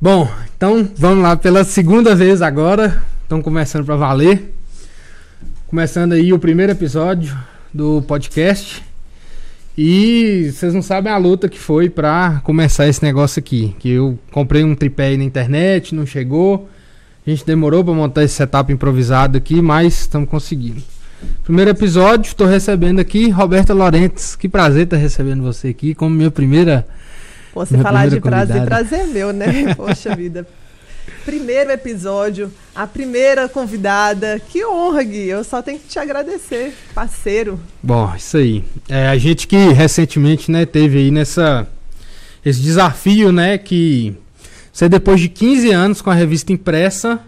Bom, então vamos lá pela segunda vez agora. Estão começando para valer. Começando aí o primeiro episódio do podcast. E vocês não sabem a luta que foi para começar esse negócio aqui. Que eu comprei um tripé aí na internet, não chegou. A gente demorou para montar esse setup improvisado aqui, mas estamos conseguindo. Primeiro episódio, estou recebendo aqui Roberta Lorentes. Que prazer estar recebendo você aqui como minha primeira. Você minha falar de primeira prazer, convidada. prazer é meu, né? Poxa vida. Primeiro episódio, a primeira convidada. Que honra, Gui. Eu só tenho que te agradecer, parceiro. Bom, isso aí. É, a gente que recentemente, né, teve aí nessa esse desafio, né, que você depois de 15 anos com a revista impressa,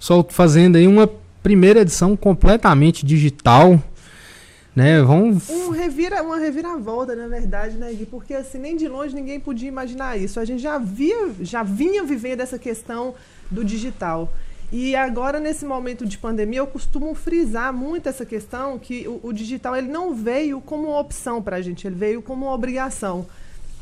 só fazendo aí uma primeira edição completamente digital, né? Vamos Um revira, uma reviravolta, na verdade, né, Gui? Porque assim, nem de longe ninguém podia imaginar isso. A gente já via, já vinha vivendo essa questão do digital. E agora, nesse momento de pandemia, eu costumo frisar muito essa questão que o, o digital ele não veio como uma opção para a gente, ele veio como uma obrigação.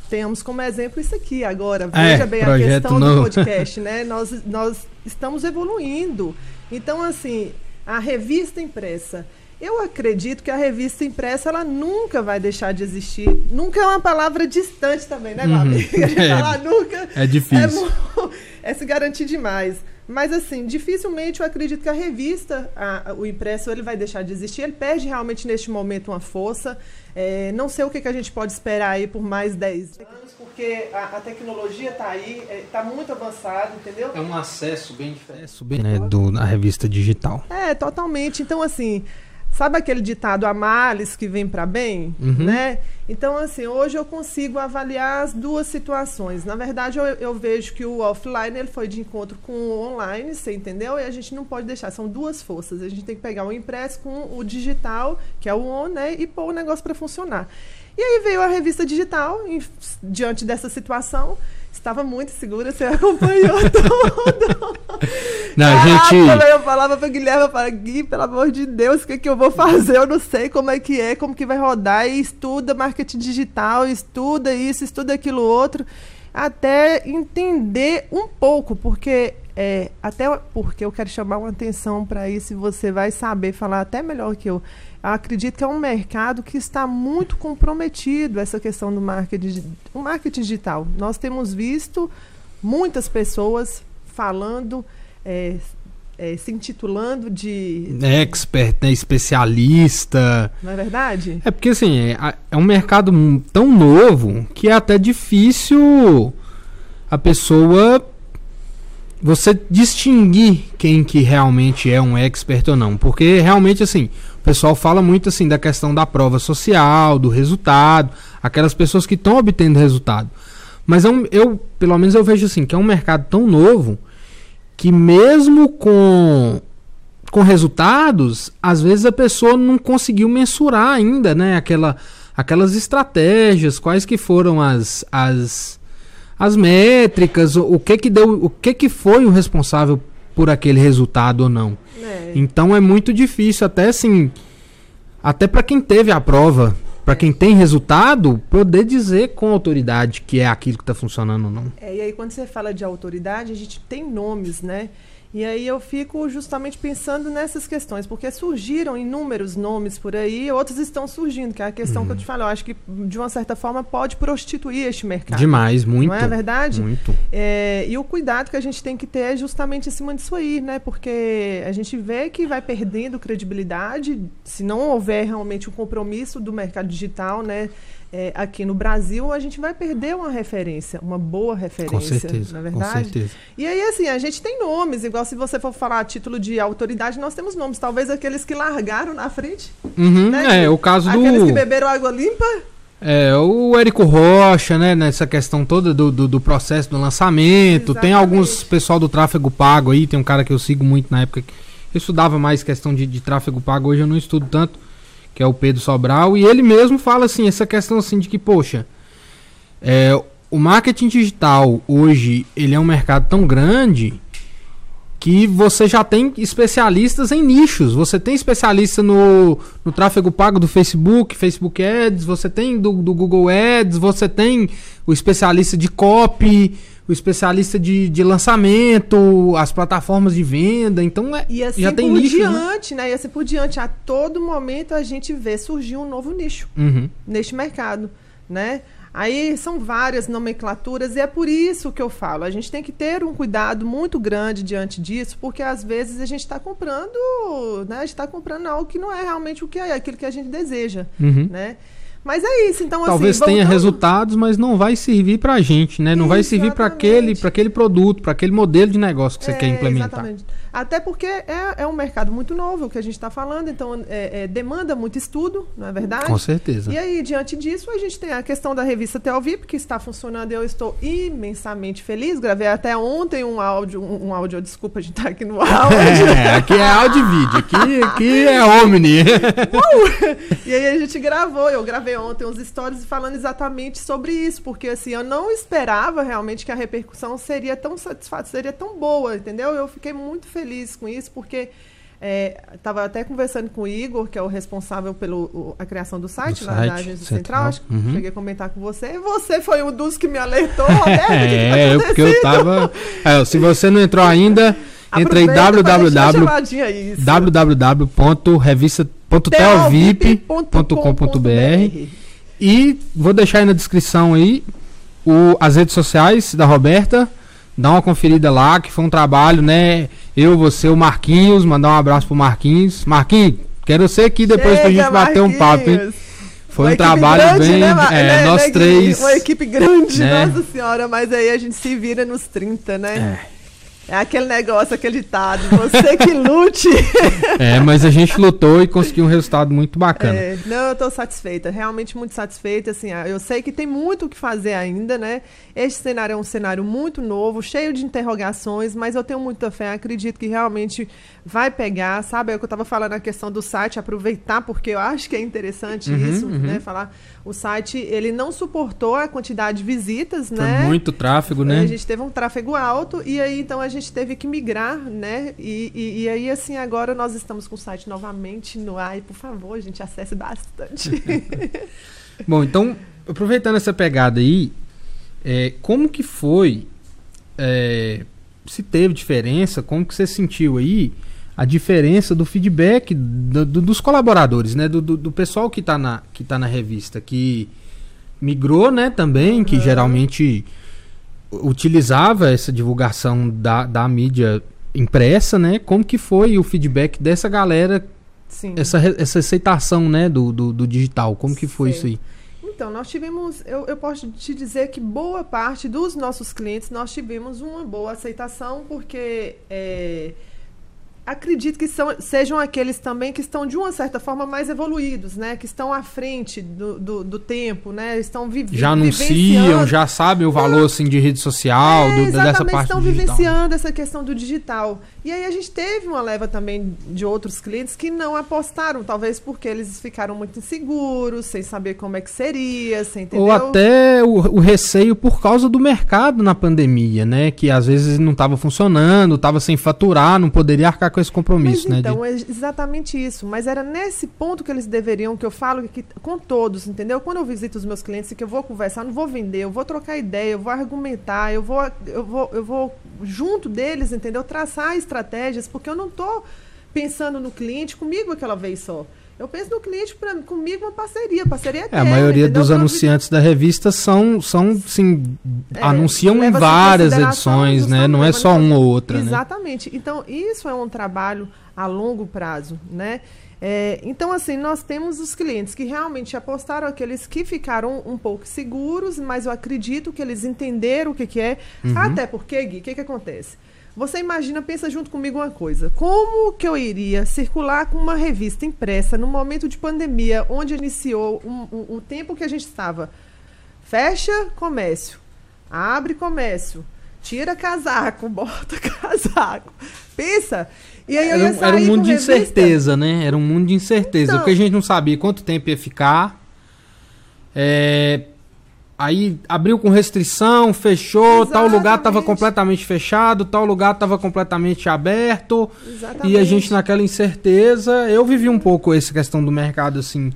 Temos como exemplo isso aqui agora. É, Veja bem a questão novo. do podcast, né? Nós, nós estamos evoluindo. Então, assim, a revista impressa. Eu acredito que a revista impressa ela nunca vai deixar de existir. Nunca é uma palavra distante também, né, Gabi? Uhum. É. falar nunca é difícil. é, é se garantir demais. Mas assim, dificilmente eu acredito que a revista, a- o impresso, ele vai deixar de existir. Ele perde realmente neste momento uma força. É, não sei o que, que a gente pode esperar aí por mais 10 anos, porque a, a tecnologia está aí, está muito avançada, entendeu? É um acesso bem diferente, né, do na revista digital. É, totalmente. Então, assim, sabe aquele ditado a males que vem para bem? Uhum. Né? Então, assim, hoje eu consigo avaliar as duas situações. Na verdade, eu, eu vejo que o offline ele foi de encontro com o online, você entendeu? E a gente não pode deixar, são duas forças. A gente tem que pegar o impresso com o digital, que é o on, né? E pôr o negócio para funcionar. E aí veio a revista digital, em- diante dessa situação. Estava muito segura, você acompanhou tudo. Não, a Caraca, gente eu falava pra Guilherme, eu falava, Gui, pelo amor de Deus, o que, que eu vou fazer? Eu não sei como é que é, como que vai rodar. E estuda marketing digital, estuda isso, estuda aquilo outro, até entender um pouco, porque é, até porque eu quero chamar uma atenção para isso e você vai saber falar até melhor que eu. Eu acredito que é um mercado que está muito comprometido essa questão do marketing, di- o marketing digital. Nós temos visto muitas pessoas falando, é, é, se intitulando de. expert, né, especialista. Não é verdade? É porque assim, é, é um mercado tão novo que é até difícil a pessoa você distinguir quem que realmente é um expert ou não, porque realmente assim, pessoal fala muito assim da questão da prova social, do resultado, aquelas pessoas que estão obtendo resultado. Mas é um- eu, pelo menos eu vejo assim, que é um mercado tão novo que mesmo com com resultados, às vezes a pessoa não conseguiu mensurar ainda, né, aquela, aquelas estratégias, quais que foram as, as, as métricas, o, o que que deu, o que que foi o responsável por aquele resultado ou não. É. Então é muito difícil até assim, até para quem teve a prova, para quem tem resultado, poder dizer com autoridade que é aquilo que está funcionando ou não. É, e aí, quando você fala de autoridade, a gente tem nomes, né? E aí eu fico justamente pensando nessas questões, porque surgiram inúmeros nomes por aí, outros estão surgindo, que é a questão que eu te falo. Eu acho que, de uma certa forma, pode prostituir este mercado. Demais, muito. Não é verdade? Muito. É, e o cuidado que a gente tem que ter é justamente em cima disso aí, né? Porque a gente vê que vai perdendo credibilidade se não houver realmente um compromisso do mercado digital, né? É, aqui no Brasil, a gente vai perder uma referência, uma boa referência, Com certeza, na com verdade. certeza. E aí, assim, a gente tem nomes, igual se você for falar a título de autoridade, nós temos nomes. Talvez aqueles que largaram na frente, Uhum, né? é, o caso aqueles do... que beberam água limpa, É, o Érico Rocha, né, nessa questão toda do, do, do processo do lançamento. Tem Exatamente. alguns pessoal do tráfego pago aí, tem um cara que eu sigo muito na época que eu estudava mais questão de, de tráfego pago, hoje eu não estudo tanto, que é o Pedro Sobral, e ele mesmo fala assim, essa questão assim de que, poxa, é, o marketing digital hoje, ele é um mercado tão grande que você já tem especialistas em nichos. Você tem especialista no, no tráfego pago do Facebook, Facebook Ads, você tem do, do Google Ads, você tem o especialista de copy, o especialista de, de lançamento, as plataformas de venda. Então é, E assim já tem por nichos. né? diante, né? E assim por diante, a todo momento a gente vê surgir um novo nicho Uhum. neste mercado, né? Aí são várias nomenclaturas e é por isso que eu falo. A gente tem que ter um cuidado muito grande diante disso, porque às vezes a gente está comprando, né? A gente está comprando algo que não é realmente o que é aquilo que a gente deseja, Uhum. né? Mas é isso. Então Talvez assim, tenha voltando- resultados, mas não vai servir pra gente, né? Não vai servir para aquele, para aquele produto, para aquele modelo de negócio que você É, quer implementar. Exatamente. Até porque é, é um mercado muito novo o que a gente está falando, então é, é, demanda muito estudo, não é verdade? Com certeza. E aí, diante disso, a gente tem a questão da revista Telvip, que está funcionando e eu estou imensamente feliz. Gravei até ontem um áudio, um, um áudio, desculpa, a gente tá aqui no áudio. É, aqui é áudio e vídeo, aqui, aqui é Omni. E aí a gente gravou, eu gravei ontem uns stories falando exatamente sobre isso, porque assim, eu não esperava realmente que a repercussão seria tão satisfatória, seria tão boa, entendeu? Eu fiquei muito feliz com isso, porque é, tava até conversando com o Igor, que é o responsável pela criação do site, Do lá site, da Agência Central. Central, acho que Uhum. cheguei a comentar com você, e você foi um dos que me alertou, Roberto, o que que tá É, eu- porque eu tava. É, se você não entrou ainda, entra em Aproveita pra www.revista.telvip.com.br e vou deixar aí na descrição aí o, as redes sociais da Roberta. Dá uma conferida lá, que foi um trabalho, né? Eu, você, o Marquinhos, mandar um abraço pro Marquinhos. Marquinhos, quero você aqui depois pra Chega, gente bater um papo, hein? Marquinhos. Foi Uma um trabalho grande, bem. né, é, né, nós né, três. Uma equipe grande, né? nossa senhora, mas aí a gente se vira nos 30, né? É. É, aquele negócio, aquele ditado, você que lute. É, mas a gente lutou e conseguiu um resultado muito bacana. É, não, eu tô satisfeita, realmente muito satisfeita, assim, ah, eu sei que tem muito o que fazer ainda, né? Este cenário é um cenário muito novo, cheio de interrogações, mas eu tenho muita fé, acredito que realmente vai pegar, sabe? É o que eu tava falando a questão do site, aproveitar, porque eu acho que é interessante Uhum, isso, uhum. né? Falar, o site, ele não suportou a quantidade de visitas, Foi né? muito tráfego, A né? gente teve um tráfego alto e aí então a gente teve que migrar, né? E, e, e aí assim agora nós estamos com o site novamente no ar e por favor, gente, acesse bastante. Bom, então, aproveitando essa pegada aí, é, como que foi, é, se teve diferença, como que você sentiu aí a diferença do feedback do- do- dos colaboradores, né? Do, do- pessoal que está na, que tá na revista, que migrou, né, também, que Aham. geralmente utilizava essa divulgação da, da mídia impressa, né? Como que foi o feedback dessa galera, Sim. essa, essa aceitação, né, do, do, do digital? Como que foi Sei. isso aí? Então, nós tivemos, eu, eu posso te dizer que boa parte dos nossos clientes nós tivemos uma boa aceitação, porque é, acredito que são, sejam aqueles também que estão, de uma certa forma, mais evoluídos, né? Que estão à frente do, do, do tempo, né? Estão vivendo. já anunciam, já sabem o valor assim de rede social, É, do- dessa exatamente, parte estão vivenciando essa questão do digital. E aí a gente teve uma leva também de outros clientes que não apostaram, talvez porque eles ficaram muito inseguros, sem saber como é que seria, sem entender. Ou até o, o receio por causa do mercado na pandemia, né? Que às vezes não estava funcionando, estava sem faturar, não poderia arcar com esse compromisso, Mas né? então, de- é exatamente isso. Mas era nesse ponto que eles deveriam, que eu falo que, com todos, entendeu? Quando eu visito os meus clientes, que eu vou conversar, não vou vender, eu vou trocar ideia, eu vou argumentar, eu vou, eu vou, eu vou junto deles, entendeu? Traçar estratégias, porque eu não estou pensando no cliente comigo aquela vez só. Eu penso no cliente pra, comigo uma parceria, parceria É, a eterna, maioria entendeu? dos anunciantes da revista são, são sim, É, anunciam em várias edições, né? Não é só uma ou outra, né? Exatamente. Então, isso é um trabalho a longo prazo, né? É, então, assim, nós temos os clientes que realmente apostaram, aqueles que ficaram um pouco seguros, mas eu acredito que eles entenderam o que, que é. Uhum. Até porque, Gui, o que, que acontece? Você imagina, pensa junto comigo uma coisa. Como que eu iria circular com uma revista impressa no momento de pandemia, onde iniciou um- um- o tempo que a gente estava? Fecha comércio, abre comércio, tira casaco, bota casaco. Pensa. E aí eu ia um- era um sair mundo de revista. incerteza, né? Era um mundo de incerteza, Então- porque a gente não sabia quanto tempo ia ficar. É, Aí abriu com restrição, fechou, tal lugar estava Exatamente. completamente fechado, tal lugar estava completamente aberto. Exatamente. E a gente naquela incerteza, eu vivi um pouco essa questão do mercado assim.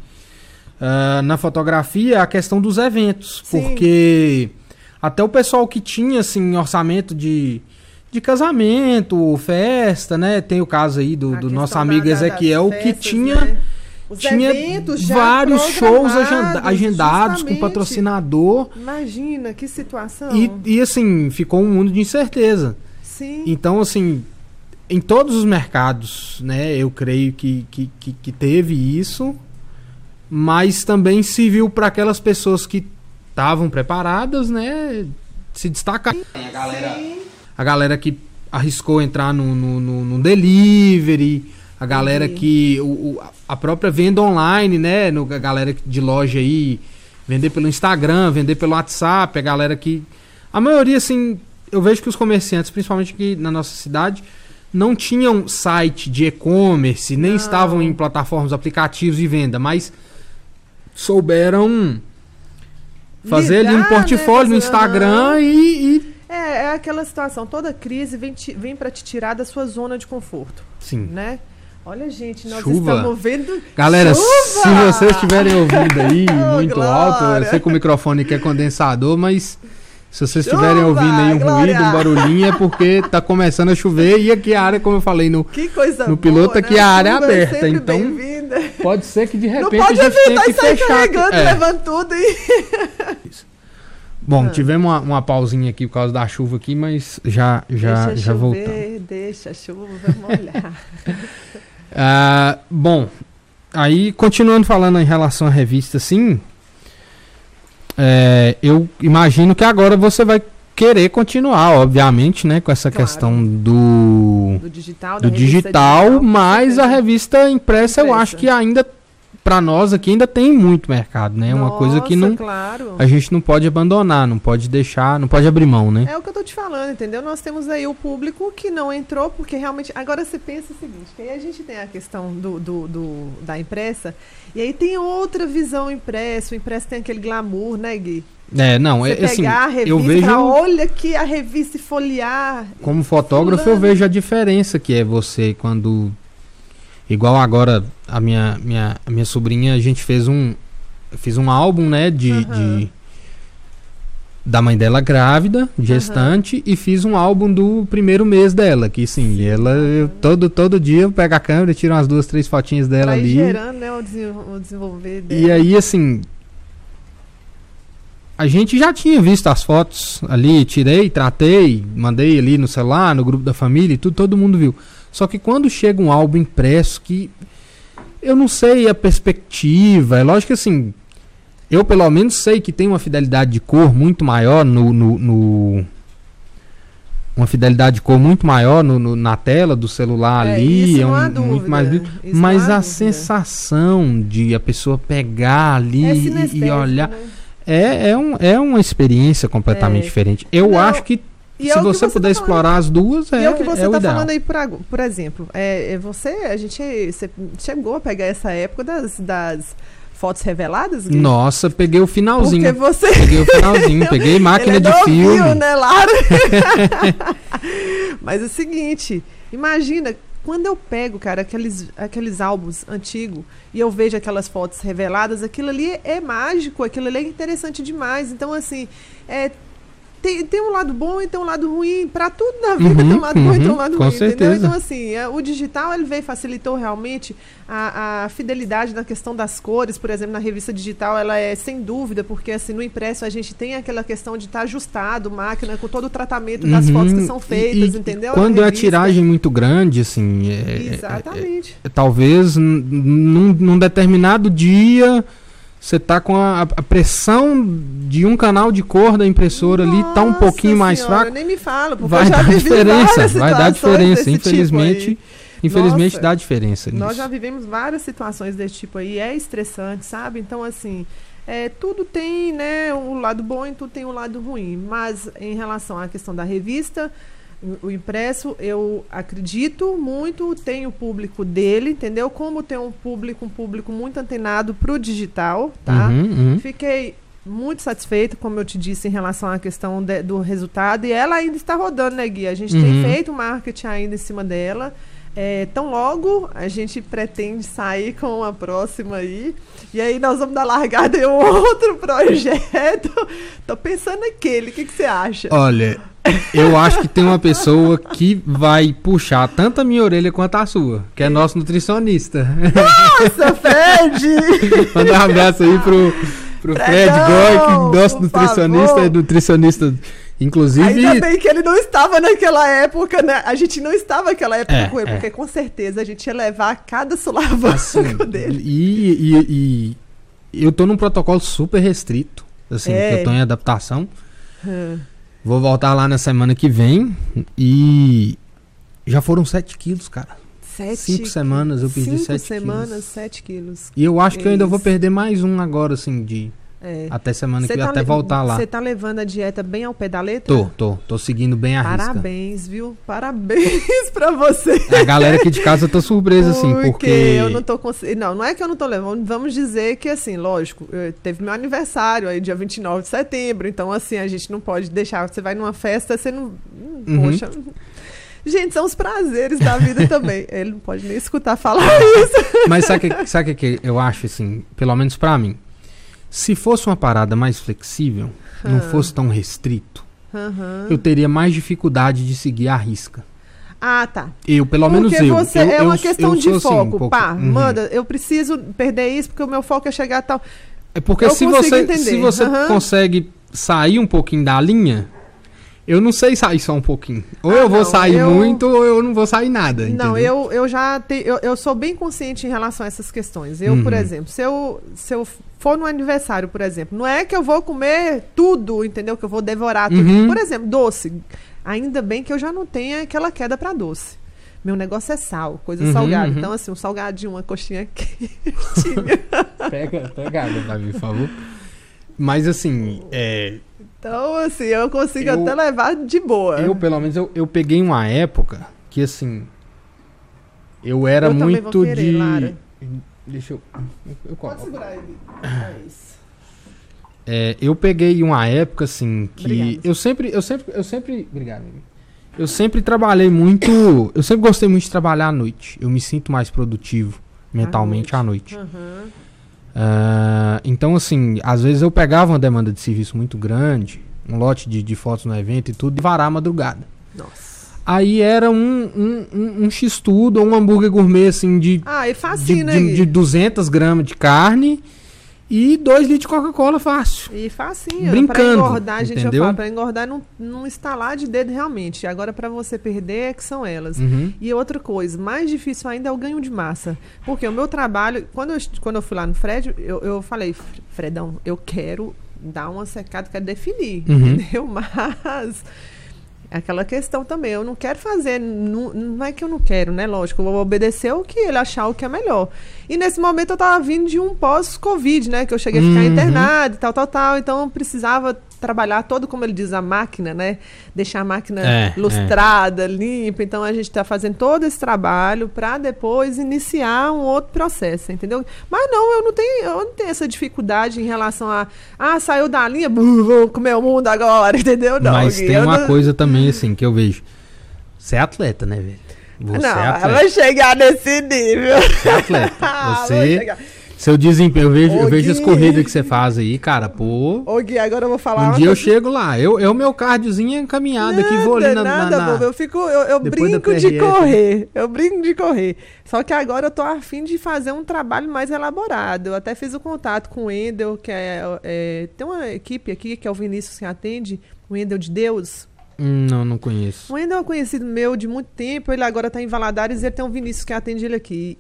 ah, na fotografia, a questão dos eventos, Sim. porque até o pessoal que tinha assim orçamento de de casamento, festa, né? Tem o caso aí do, do nosso amigo Ezequiel que tinha né? Os tinha eventos já vários shows agendados com justamente. patrocinador Imagina que situação. e, e assim ficou um mundo de incerteza. Sim. Então, assim, em todos os mercados, né, eu creio que, que, que, que teve isso, mas também se viu para aquelas pessoas que estavam preparadas, né, se destacar. A galera, Sim. a galera que arriscou entrar no, no, no- no delivery, a galera Entendi. que. O, o- a própria venda online, né? No, a galera de loja aí, vender pelo Instagram, vender pelo WhatsApp, a galera que. A maioria, assim, eu vejo que os comerciantes, principalmente aqui na nossa cidade, não tinham site de e-commerce, nem Não. estavam em plataformas, aplicativos de venda, mas souberam fazer ali um né, portfólio no fazer- Instagram e, e- É, é aquela situação, toda crise vem, te- vem para te tirar da sua zona de conforto, Sim. né? Olha, gente, nós Chuva. estamos vendo. Galera, Chuva! se vocês estiverem ouvindo aí Oh, muito glória! alto, eu sei que o microfone aqui é condensador, mas se vocês estiverem ouvindo aí um glória! ruído, um barulhinho, é porque tá começando a chover e aqui a área, como eu falei, no, No boa, piloto né? aqui a área é Chuva aberta, então pode ser que de Não repente pode a gente tenha evitar que sair fechar. carregando, É. levando tudo e. Bom, Ah. tivemos uma, uma pausinha aqui por causa da chuva aqui, mas já, já, deixa já voltamos. chover, deixa a chuva molhar. Ah, bom, aí continuando falando em relação à revista, sim, é, eu imagino que agora você vai querer continuar, obviamente, né, com essa Claro. questão do, Do digital, do digital, com mas a revista impressa, eu Impressa. acho que ainda, para nós aqui, ainda tem muito mercado, né? É uma coisa que não, claro. a gente não pode abandonar, não pode deixar, não pode abrir mão, né? É o que eu tô te falando, entendeu? Nós temos aí o público que não entrou, porque realmente. Agora você pensa o seguinte, que aí a gente tem a questão do, do, do- da impressa, e aí tem outra visão impressa. O impresso tem aquele glamour, né, Gui? É, não, Você é assim, pegar a revista, eu vejo olha que a revista e folhear. Como fotógrafo, eu Fulano. vejo a diferença que é você quando. Igual agora, a minha, minha, a minha sobrinha, a gente fez um. Fiz um álbum, né? De. Aham. de- da mãe dela grávida, gestante, e fiz um álbum do primeiro mês dela. Que sim, ela. eu- todo, todo dia eu pego a câmera, tiro umas duas, três fotinhas dela Vai ali. gerando, né, o, desen- o desenvolver dela. E aí, assim. A gente já tinha visto as fotos ali, tirei, tratei, mandei ali no celular, no grupo da família e tudo, todo mundo viu. Só que quando chega um álbum impresso que. Eu não sei a perspectiva. É lógico que assim. Eu pelo menos sei que tem uma fidelidade de cor muito maior no. no- no- uma fidelidade de cor muito maior no- no- na tela do celular É, ali. é um, dúvida, muito mais. não Mas a dúvida. sensação de a pessoa pegar ali É e- e, olhar né? é, é, um, é uma experiência completamente É. diferente. Eu Não, acho que E se é que você, tá puder falando. explorar as duas, é, E é o que você é o está ideal. falando aí, por, por exemplo. É, é você, a gente você chegou a pegar essa época das, das fotos reveladas, Gui? Nossa, peguei o finalzinho. Porque você Peguei o finalzinho, peguei máquina é de filme. né, Lara? Mas é o seguinte, imagina, quando eu pego, cara, aqueles, aqueles álbuns antigos e eu vejo aquelas fotos reveladas, aquilo ali é mágico, aquilo ali é interessante demais. Então, assim, é, tem, tem um lado bom e tem um lado ruim. Pra tudo na vida Uhum, tem um lado bom e tem um uhum, lado ruim, entendeu? certeza. Então, assim, é, o digital, ele veio, facilitou realmente a, a fidelidade na questão das cores, por exemplo, na revista digital, ela é sem dúvida, porque assim, no impresso a gente tem aquela questão de estar ajustado, máquina, com todo o tratamento das Uhum, fotos que são feitas, e entendeu? Quando é a tiragem muito grande, assim, é- é- Exatamente. é- talvez n- num, num determinado dia você tá com a, a pressão de um canal de cor da impressora ali, tá um Nossa pouquinho mais Senhora, fraco. Nem me fala, porque Vai dar diferença, vai dar diferença. tipo Infelizmente, aí. infelizmente Nossa, dá diferença Nós nisso. já vivemos várias situações desse tipo aí, é estressante, sabe? Então, assim, é, tudo tem, né, um lado bom e tudo tem um lado ruim. Mas em relação à questão da revista, o- o impresso, eu acredito muito, tem o público dele, entendeu? Como tem um público, um público muito antenado pro digital, tá? Uhum, uhum. Fiquei muito satisfeita, como eu te disse, em relação à questão de- do resultado. E ela ainda está rodando, né, Gui? A gente Uhum. tem feito marketing ainda em cima dela. É, tão logo a gente pretende sair com a próxima aí. E aí nós vamos dar largada em outro projeto. Tô pensando naquele. O que, que você acha? Olha, eu acho que tem uma pessoa que vai puxar tanto a minha orelha quanto a sua, que é nosso nutricionista. Nossa, Fred! Mandar um abraço aí pro, pro Fred Goy, que nosso por nutricionista, favor. é nutricionista, inclusive. Ainda bem que ele não estava naquela época, né? A gente não estava naquela época É, com ele, é. porque com certeza a gente ia levar cada sulavanco assim, dele. e, e, e eu tô num protocolo super restrito, assim, É. que eu tô em adaptação. Hum. Vou voltar lá na semana que vem e já foram 7 quilos, cara. Sete Cinco semanas eu perdi Cinco sete semanas, quilos. 7 quilos. E eu acho que eu ainda vou Isso. perder mais um agora, assim, de É. até semana Cê que tá até voltar lá. Você tá levando a dieta bem ao pé da letra? Tô, tô, tô seguindo bem a risca. Parabéns, viu? Parabéns pra você. A galera aqui de casa tá surpresa, assim, porque. eu não tô conseguindo. Não, não é que eu não tô levando. Vamos dizer que, assim, lógico, eu- teve meu aniversário aí, dia 29 de setembro. Então, assim, a gente não pode deixar. Você vai numa festa, você não. hum, Uhum. Poxa. Gente, são os prazeres da vida também. Ele não pode nem escutar falar isso. Mas sabe o que, sabe que que eu acho, assim, pelo menos pra mim? Se fosse uma parada mais flexível, não fosse tão restrito, Aham. eu teria mais dificuldade de seguir a risca. Ah, tá. Eu, pelo menos porque eu. você eu, é eu- uma eu questão de sou, assim, um foco. Pá, Uhum. manda, eu preciso perder isso porque o meu foco é chegar a tal. É porque Eu se você, entender. se você consegue sair um pouquinho da linha, eu não sei sair só um pouquinho. Ou Ah, eu vou não, sair eu- muito, ou eu não vou sair nada. Não, entendeu? eu, eu já te, eu, eu sou bem consciente em relação a essas questões. Eu, por Uhum. exemplo, se eu, se eu for no aniversário, por exemplo, não é que eu vou comer tudo, entendeu? Que eu vou devorar tudo. Uhum. Por exemplo, doce. Ainda bem que eu já não tenho aquela queda pra doce. Meu negócio é sal, coisa Uhum, salgada. uhum. Então, assim, um salgadinho, uma coxinha quentinha. Pega, pega água, Davi, por favor. Mas assim, é, Então, assim, eu consigo Eu- até levar de boa. eu pelo menos eu, eu peguei uma época que assim, eu era Eu também muito vou querer, de. Lara. Deixa eu. eu Pode coloco. segurar aí. É isso. É, eu peguei uma época assim que Obrigada. eu sempre, eu sempre, eu sempre, obrigado. amigo. Eu sempre trabalhei muito, eu sempre gostei muito de trabalhar à noite. Eu me sinto mais produtivo mentalmente à noite. Aham. Ah, então assim, às vezes eu pegava uma demanda de serviço muito grande, um lote de, de fotos no evento e tudo, e varar a madrugada. Nossa. Aí era um, um, um, um x-tudo ou um hambúrguer gourmet assim de, Ah, de, facinho, né? de, Gui? de 200 gramas de carne e 2 litros de Coca-Cola fácil. E facinho. Brincando, Pra engordar, a gente entendeu? fala, pra engordar não, não estalar de dedo realmente. Agora, pra você perder, é que são elas. Uhum. E outra coisa, mais difícil ainda é o ganho de massa. Porque o meu trabalho, quando eu, quando eu fui lá no Fred, eu, eu falei, Fredão, eu quero dar uma secada, quero definir, Uhum. entendeu? Mas aquela questão também, eu não quero fazer, não, não é que eu não quero, né? Lógico, eu vou obedecer o que ele achar o que é melhor. E nesse momento eu tava vindo de um pós-Covid, né? Que eu cheguei a ficar Uhum. internado e tal, tal, tal. Então eu precisava trabalhar todo, como ele diz, a máquina, né? Deixar a máquina É, lustrada, limpa. Então a gente está fazendo todo esse trabalho para depois iniciar um outro processo, entendeu? Mas não, eu não tenho, eu não tenho essa dificuldade em relação a ah, saiu da linha, vou comer o mundo agora, entendeu? Não, Mas tem uma não- coisa também assim que eu vejo. Você é atleta, né, velho? Você Não, é ela atleta. vai chegar nesse nível. Você é atleta. Ela vai Você, chegar. Seu desempenho, eu vejo, eu vejo as corridas que você faz aí, cara, pô. Ô, Gui, agora eu vou falar Um dia eu chego lá. Eu, eu meu cardiozinho é encaminhado aqui, vou ali na, na- nada, na- bobo. Eu fico, eu, eu brinco de correr. Eu brinco de correr. Só que agora eu tô afim de fazer um trabalho mais elaborado. Eu até fiz o contato com o Endel, que é, é- tem uma equipe aqui que é o Vinícius que atende, o Endel de Deus. Hum, Não, não conheço. O Endel é um conhecido meu de muito tempo, ele agora tá em Valadares e ele tem um Vinícius que atende ele aqui.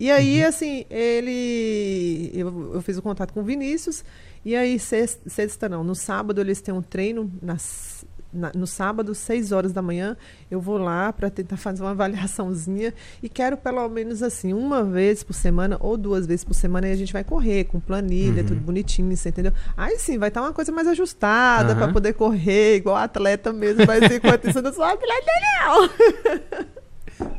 E aí, assim, ele. Eu, eu fiz o contato com o Vinícius. E aí, sexta, sexta não, no sábado eles têm um treino. Nas, na- no sábado, 6 horas da manhã, eu vou lá para tentar fazer uma avaliaçãozinha. E quero, pelo menos, assim, uma vez por semana ou duas vezes por semana. E a gente vai correr com planilha, Uhum. tudo bonitinho, você entendeu? Aí sim, vai estar uma coisa mais ajustada para Aham. poder correr, igual atleta mesmo. Mas enquanto isso, eu não sou atleta, não.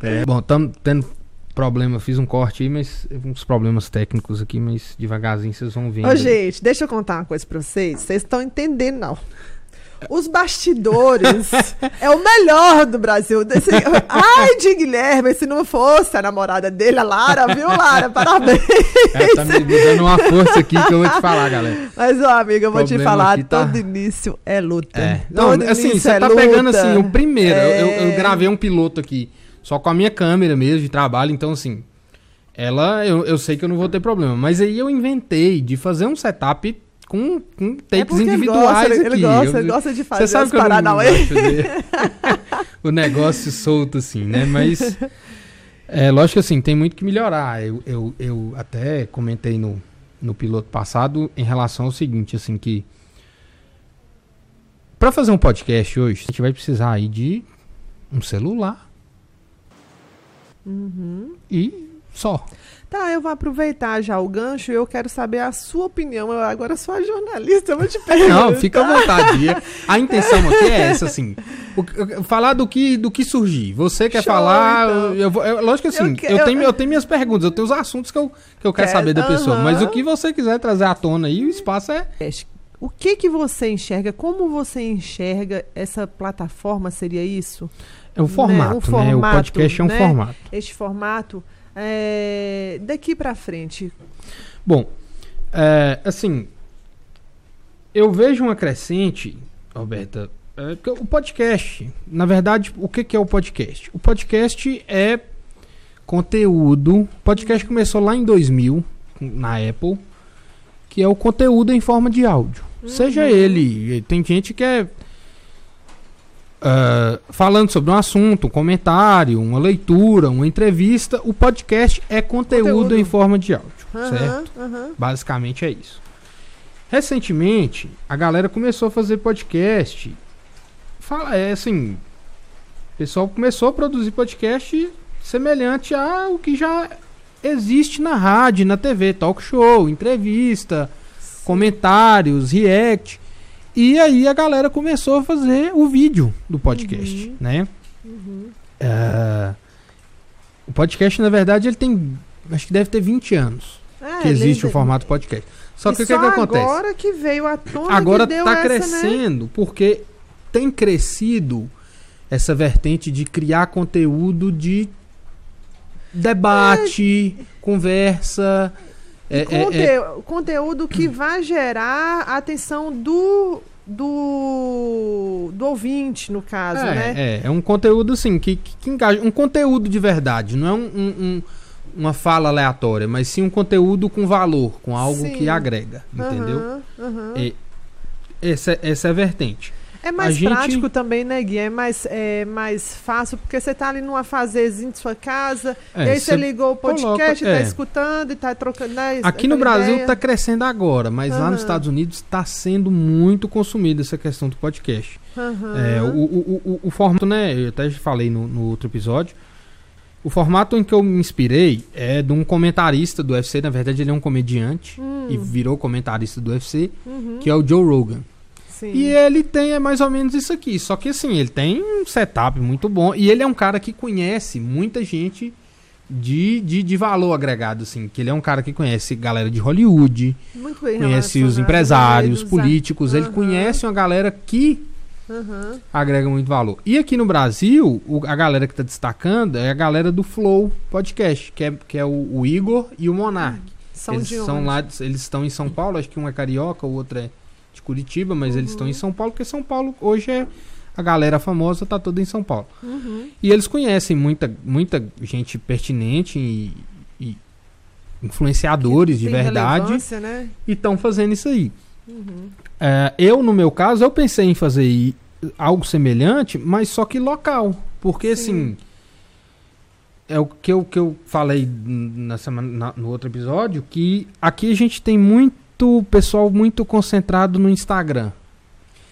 É, bom, estamos tendo problema, fiz um corte aí, mas uns problemas técnicos aqui, mas devagarzinho vocês vão vendo. Ô, gente, deixa eu contar uma coisa pra vocês. Vocês estão entendendo, não. Os bastidores é o melhor do Brasil. Desse... Ai, de Guilherme, se não fosse a namorada dele, a Lara, viu, Lara? Parabéns. É, tá me me dando uma força aqui que eu vou te falar, galera. Mas, ó, amiga, eu vou te falar, tá- todo início é luta. É. Não, Todo assim, você é tá pegando luta. assim, o primeiro. eu- Eu, eu É. gravei um piloto aqui, só com a minha câmera mesmo, de trabalho, então assim. Ela, eu, eu sei que eu não vou ter problema. Mas aí eu inventei de fazer um setup com, com takes É porque ele individuais gosta, aqui. ele gosta, Eu- ele gosta de fazer Você sabe que eu não, gosto de o negócio solto assim, né? Mas é lógico que assim, tem muito que melhorar. Eu, eu, eu até comentei no, no piloto passado em relação ao seguinte, assim, que para fazer um podcast hoje, a gente vai precisar aí de um celular Uhum. e só. Tá, eu vou aproveitar já o gancho e eu quero saber a sua opinião. Eu agora sou a jornalista, eu vou te perguntar. Não, fica à vontade. A intenção aqui é essa, assim. o- falar do que, do que surgir. Você quer Show, falar. então. Eu, vou- eu- lógico que assim, Eu eu, que- eu- tenho, eu tenho minhas perguntas, eu tenho os assuntos que eu, que eu quero Quer- saber da pessoa. Aham. Mas o que você quiser trazer à tona aí, o espaço é. O que que você enxerga? Como você enxerga essa plataforma? Seria isso? É o formato, o né? O formato, podcast é um né? formato. Este formato? É, Daqui pra frente. Bom, é, assim, eu vejo uma crescente, Roberta, é, o podcast, na verdade, o que, que é o podcast? O podcast é conteúdo. O podcast começou lá em 2000, na Apple, que é o conteúdo em forma de áudio. Seja ele, tem gente que é ah, falando sobre um assunto, um comentário, uma leitura, uma entrevista. O podcast é conteúdo, Conteúdo. em forma de áudio, Aham, certo? aham. Basicamente é isso. Recentemente, a galera começou a fazer podcast. Fala, é assim. O pessoal começou a produzir podcast semelhante ao que já existe na rádio, na TV, talk show, entrevista, comentários, react. E aí a galera começou a fazer o vídeo do podcast, Uhum. né? Uhum. É, o podcast, na verdade, ele tem. Acho que deve ter 20 anos É, que existe o formato podcast. Só que o que, que acontece? agora que veio à tona Agora tá essa, né? crescendo porque tem crescido essa vertente de criar conteúdo de debate, conversa. É, é, Conte- é, Conteúdo que vai gerar a atenção do, do, do ouvinte, no caso, é, né? é, é um conteúdo assim que, que, que engaja. Um conteúdo de verdade, não é um, um- um- uma fala aleatória, mas sim um conteúdo com valor, com algo Sim. que agrega. Entendeu? Aham, aham. E- essa, essa é a vertente. É mais gente- prático também, né, Gui? É mais, é mais fácil, porque você tá ali numa fazezinha de sua casa, É, e aí cê você ligou o podcast, coloca- e tá é. escutando e tá trocando. Né, Aqui no Brasil ideia. está crescendo agora, mas lá Aham. nos Estados Unidos está sendo muito consumida essa questão do podcast. Aham. É, o, o, o, o formato, né? Eu até já falei no, no outro episódio. O formato em que eu me inspirei é de um comentarista do UFC. Na verdade, ele é um comediante Hum, e virou comentarista do UFC, uhum, que é o Joe Rogan. Sim. E ele tem é mais ou menos isso aqui. Só que assim, ele tem um setup muito bom. E ele é um cara que conhece muita gente de, de, de valor agregado, assim. Que ele é um cara que conhece galera de Hollywood, Muito bem conhece os empresários, né, políticos. Ele Aham. conhece uma galera que Aham. agrega muito valor. E aqui no Brasil, o- a galera que tá destacando é a galera do Flow Podcast, que é, que é o, o Igor e o Monark. São eles são lá, eles estão em São Paulo, acho que um é carioca, o outro é de Curitiba, mas eles Uhum. estão em São Paulo, porque São Paulo hoje é a galera famosa tá toda em São Paulo. Uhum. E eles conhecem muita, muita gente pertinente e, e influenciadores de verdade né? e estão fazendo isso aí. Uhum. É, eu, no meu caso, eu pensei em fazer algo semelhante, mas só que local. Porque, Sim. assim, é o que eu, que eu falei na semana, na- no outro episódio, que aqui a gente tem muito pessoal muito concentrado no Instagram.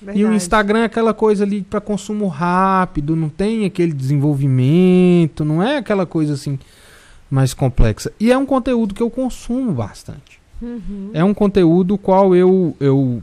E o Verdade. Instagram é aquela coisa ali para consumo rápido, não tem aquele desenvolvimento, não é aquela coisa assim mais complexa. E é um conteúdo que eu consumo bastante. Uhum. É um conteúdo qual eu, eu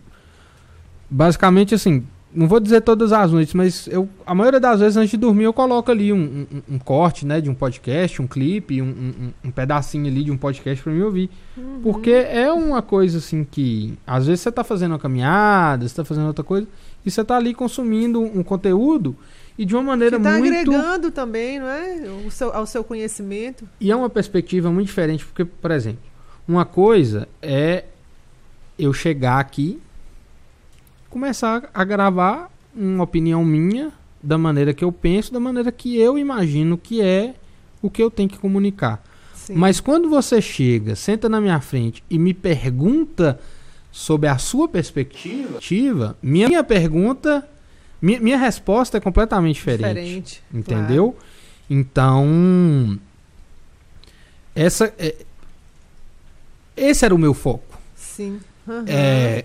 basicamente assim, não vou dizer todas as noites, mas eu, a maioria das vezes antes de dormir eu coloco ali um, um, um corte, né, de um podcast, um clipe, um, um, pedacinho ali de um podcast para me ouvir. Uhum. Porque é uma coisa assim que às vezes você tá fazendo uma caminhada, você tá fazendo outra coisa, e você tá ali consumindo um, um conteúdo e de uma maneira Que tá muito agregando também, não é? O seu, ao seu conhecimento. e é uma perspectiva muito diferente, porque, por exemplo, uma coisa é eu chegar aqui, começar a gravar uma opinião minha, da maneira que eu penso, da maneira que eu imagino que é o que eu tenho que comunicar. Sim. Mas quando você chega, senta na minha frente e me pergunta sobre a sua perspectiva, minha, minha pergunta, minha, minha resposta é completamente diferente. diferente. Entendeu? Então, essa é- esse era o meu foco. claro. Sim. Aham. É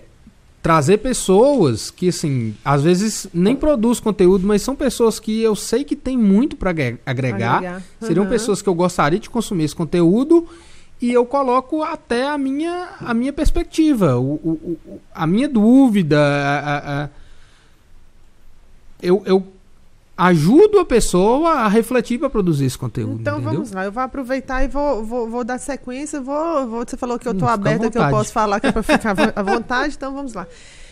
trazer pessoas que assim, às vezes nem produz conteúdo, mas são pessoas que eu sei que tem muito para agregar. Seriam Aham. pessoas que eu gostaria de consumir esse conteúdo e eu coloco até a minha, a minha perspectiva, o, o- o- a minha dúvida. a- a- a- eu, eu ajudo a pessoa a refletir para produzir esse conteúdo. Então entendeu? vamos lá, eu vou aproveitar e vou, vou, vou dar sequência. Vou, vou, você falou que eu Hum, estou à aberta, que eu posso falar, que é para ficar à vontade, então vamos lá.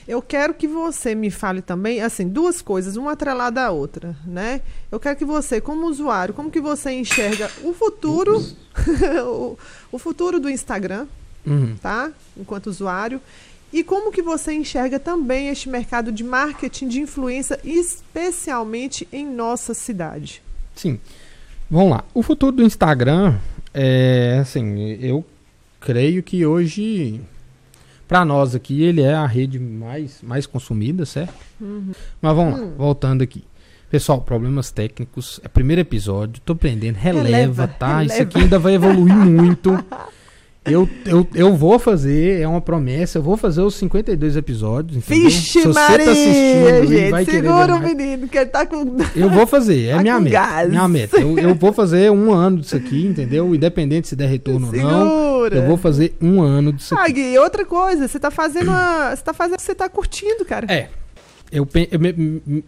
Eu quero que você me fale também, assim, duas coisas, uma atrelada à outra, né? Eu quero que você, como usuário, como que você enxerga o futuro, o, o futuro do Instagram, Uhum. tá? Enquanto usuário. E como que você enxerga também este mercado de marketing de influência, especialmente em nossa cidade? Sim. Vamos lá. O futuro do Instagram é assim, eu creio que hoje para nós aqui ele é a rede mais mais consumida, certo? Mas vamos lá, Hum. voltando aqui. Pessoal, problemas técnicos, é primeiro episódio, tô aprendendo, releva, Releva, tá? Isso releva. aqui ainda vai evoluir muito. Eu, eu, eu vou fazer, é uma promessa, eu vou fazer os 52 episódios, entendeu? Vixe, Se você Maria, tá gente, vai segura o menino, que ele tá com... eu vou fazer, é Tá minha meta. gás. Minha meta. Eu, eu vou fazer um ano disso aqui, entendeu? Independente se der retorno ou não. Segura. Eu vou fazer um ano disso Ah, aqui. Gui, outra coisa, você tá fazendo uma... Você tá fazendo o que você tá curtindo, cara. É. Eu, eu-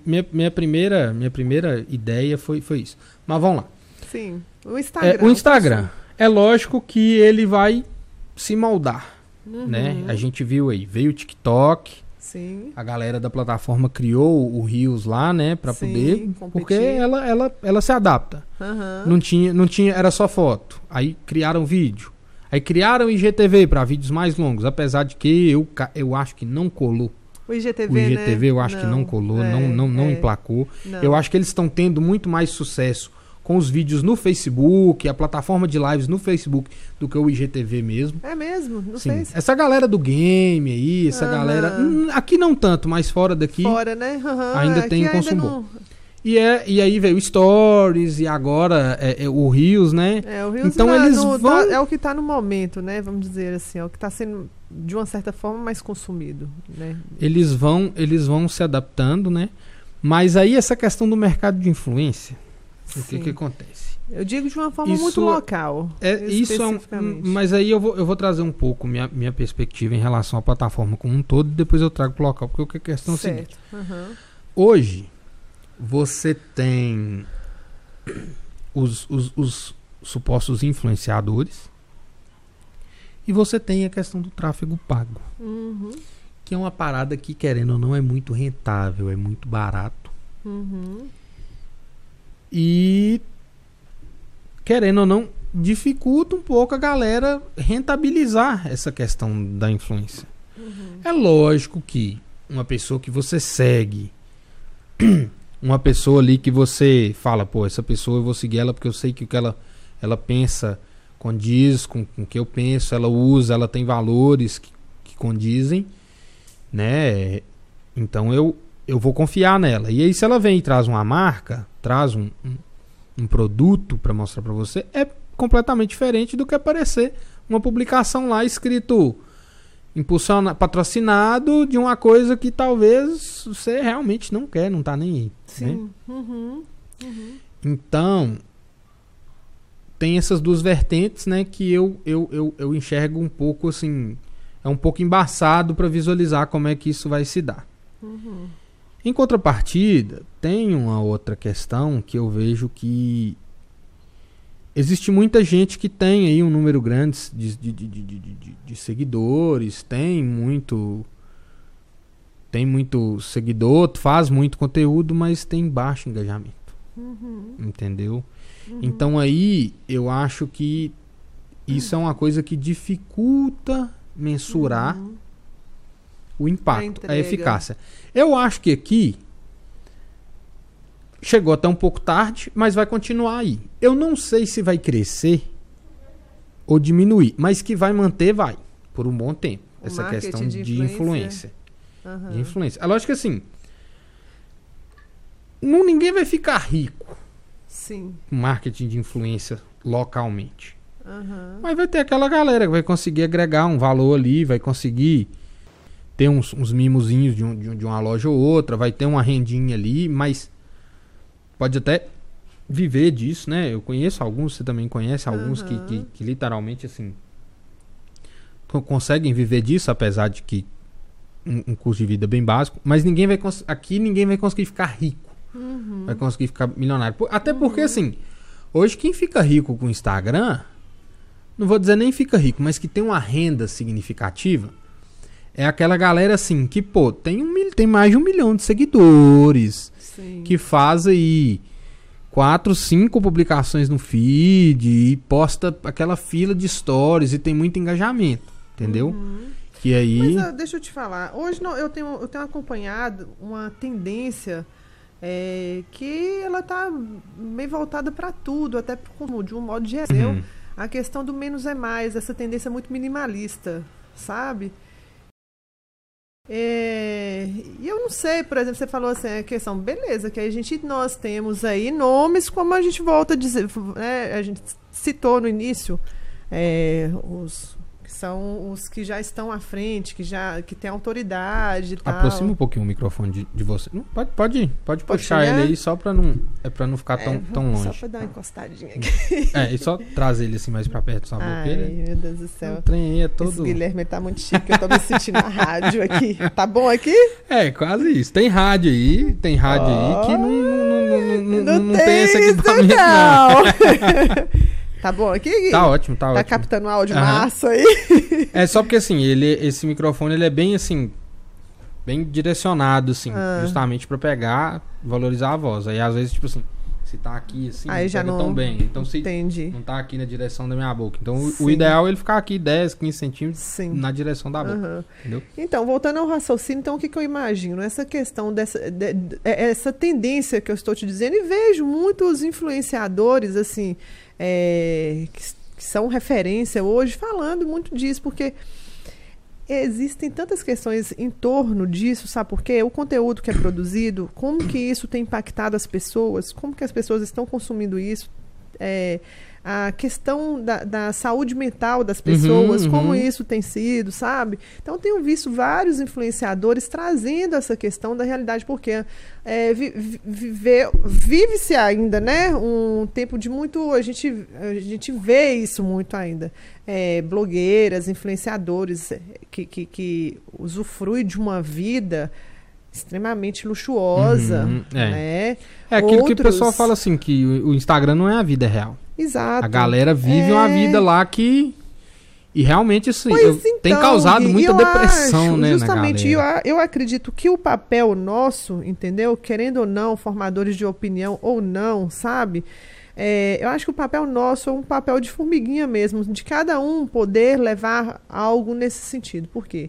minha, minha, primeira, minha primeira ideia foi, foi isso. Mas vamos lá. Sim. O É, Instagram. o Instagram. É lógico que ele vai se moldar, Uhum. né? A gente viu aí, veio o TikTok, Sim. a galera da plataforma criou o Rios lá, né, Pra Sim, poder, competir. porque ela, ela, ela se adapta. Aham. Não tinha, não tinha, era só foto. Aí criaram vídeo. Aí criaram IGTV para vídeos mais longos, apesar de que eu, eu acho que não colou. O IGTV, o IGTV né? eu acho que não colou, é, não, não, não é, emplacou. não. Eu acho que eles estão tendo muito mais sucesso com os vídeos no Facebook, a plataforma de lives no Facebook, do que o IGTV mesmo. É mesmo? Não Sim. sei se Essa galera do game aí, essa galera. hum, Aqui não tanto, mas fora daqui. fora, né? Aham, ainda tem ainda consumo. não- E, é, e aí veio Stories e agora é, é o Rios, né? É, o Reels Então eles no- vão- tá- é o que está no momento, né? Vamos dizer assim, é o que está sendo de uma certa forma mais consumido, né? eles vão eles vão se adaptando, né? Mas aí essa questão do mercado de influência, o que que acontece? Eu digo de uma forma Isso muito local. É, isso é um, mas aí eu vou, eu vou trazer um pouco minha, minha perspectiva em relação à plataforma como um todo e depois eu trago pro local, porque a questão é o seguinte. certo. Aham. Hoje você tem os, os, os supostos influenciadores e você tem a questão do tráfego pago. Uhum. Que é uma parada que, querendo ou não, é muito rentável, é muito barato. Uhum. E, querendo ou não, dificulta um pouco a galera rentabilizar essa questão da influência. É lógico que uma pessoa que você segue, uma pessoa ali que você fala, pô, essa pessoa eu vou seguir ela porque eu sei que o que ela, ela pensa condiz com, com o que eu penso, ela usa, ela tem valores que, que condizem, né? Então eu, eu vou confiar nela. E aí, se ela vem e traz uma marca, traz um, um, um produto para mostrar para você, é completamente diferente do que aparecer uma publicação lá escrito impulsiona, patrocinado de uma coisa que talvez você realmente não quer, não tá nem aí. né? Sim. Uhum. Uhum. Então, tem essas duas vertentes, né, que eu, eu, eu, eu enxergo um pouco assim, é um pouco embaçado para visualizar como é que isso vai se dar. Uhum. Em contrapartida, tem uma outra questão que eu vejo que existe muita gente que tem aí um número grande de, de, de, de, seguidores, tem muito tem muito seguidor, faz muito conteúdo, mas tem baixo engajamento. Uhum. Entendeu? Então aí eu acho que isso é uma coisa que dificulta mensurar Uhum. o A impacto, a, entrega. eficácia. Eu acho que aqui chegou até um pouco tarde, mas vai continuar aí. Eu não sei se vai crescer ou diminuir, mas que vai manter, vai, por um bom tempo. O Essa questão de de, influência. influência. De influência. É lógico que assim, não, ninguém vai ficar rico Sim. com marketing de influência localmente. Aham. Mas vai ter aquela galera que vai conseguir agregar um valor ali, vai conseguir ter uns, uns mimozinhos de, um- de um- de uma loja ou outra, vai ter uma rendinha ali, mas pode até viver disso, né? Eu conheço alguns, você também conhece alguns que, Aham. que, que literalmente assim co- conseguem viver disso, apesar de que um, um custo de vida bem básico, mas ninguém vai aqui ninguém vai conseguir ficar rico, Uhum. vai conseguir ficar milionário. Até porque assim, hoje quem fica rico com o Instagram não vou dizer nem fica rico, mas que tem uma renda significativa, é aquela galera assim que, pô, tem, um, mil- tem mais de um milhão de seguidores, Sim. que faz aí quatro, cinco publicações no feed e posta aquela fila de stories e tem muito engajamento, entendeu? Uhum. Que aí. Mas deixa eu te falar. Hoje não, eu, tenho, eu tenho acompanhado uma tendência é, que ela tá bem voltada para tudo, até consumo, de um modo geral. Uhum. A questão do menos é mais, essa tendência muito minimalista, sabe? É, e eu não sei, por exemplo, você falou assim, a questão, beleza, que a gente, nós temos aí nomes, como a gente volta a dizer, né, a gente citou no início, é, os são os que já estão à frente, que já que têm autoridade. Aproxima um pouquinho o microfone de, de você. Não, pode, pode, pode Pode puxar ele aí só pra não. É pra não ficar tão, É, tão Só longe. pra dar uma encostadinha aqui. É, e só trazer ele assim mais pra perto boca. Ai, meu Deus do o céu. trem aí é Esse todo. Guilherme tá muito chique, eu tô me sentindo na rádio aqui. Tá bom aqui? É, quase isso. Tem rádio aí, tem rádio aí que não, não, não, não, não, não tem esse equipamento, não. não. tá bom aqui? Tá ótimo, tá, Tá ótimo. captando áudio Aham. massa aí? É só porque assim, ele, esse microfone ele é bem assim, bem direcionado assim, Ah. justamente pra pegar, valorizar a voz. Aí às vezes tipo assim, se tá aqui assim, Aí não já não- tão bem. Então se Entendi. não tá aqui na direção da minha boca. Então o- Sim. o ideal é ele ficar aqui 10, 15 centímetros Sim. na direção da boca, Aham. entendeu? Então, voltando ao raciocínio, então o que, que eu imagino? Essa questão dessa de- de- é- essa tendência que eu estou te dizendo, e vejo muitos influenciadores, assim, é, que, que são referência hoje, falando muito disso, porque existem tantas questões em torno disso, sabe por quê? O conteúdo que é produzido, como que isso tem impactado as pessoas, como que as pessoas estão consumindo isso, é, a questão da, da saúde mental das pessoas, Uhum, como uhum. isso tem sido, sabe? Então, tenho visto vários influenciadores trazendo essa questão da realidade, porque é, vi- vi- vive-se ainda, né? Um tempo de muito. A gente, a gente vê isso muito ainda. É, blogueiras, influenciadores é, que, que, que usufruem de uma vida extremamente luxuosa, Uhum, é. né? É aquilo que o Outros- pessoal fala assim, que o Instagram não é a vida real. Exato. A galera vive É. uma vida lá que. E realmente assim, Pois eu- tem então, causado muita depressão, acho, né, Justamente, eu, eu acredito que o papel nosso, entendeu? Querendo ou não, formadores de opinião ou não, sabe? É, eu acho que o papel nosso é um papel de formiguinha mesmo, de cada um poder levar algo nesse sentido. Por quê?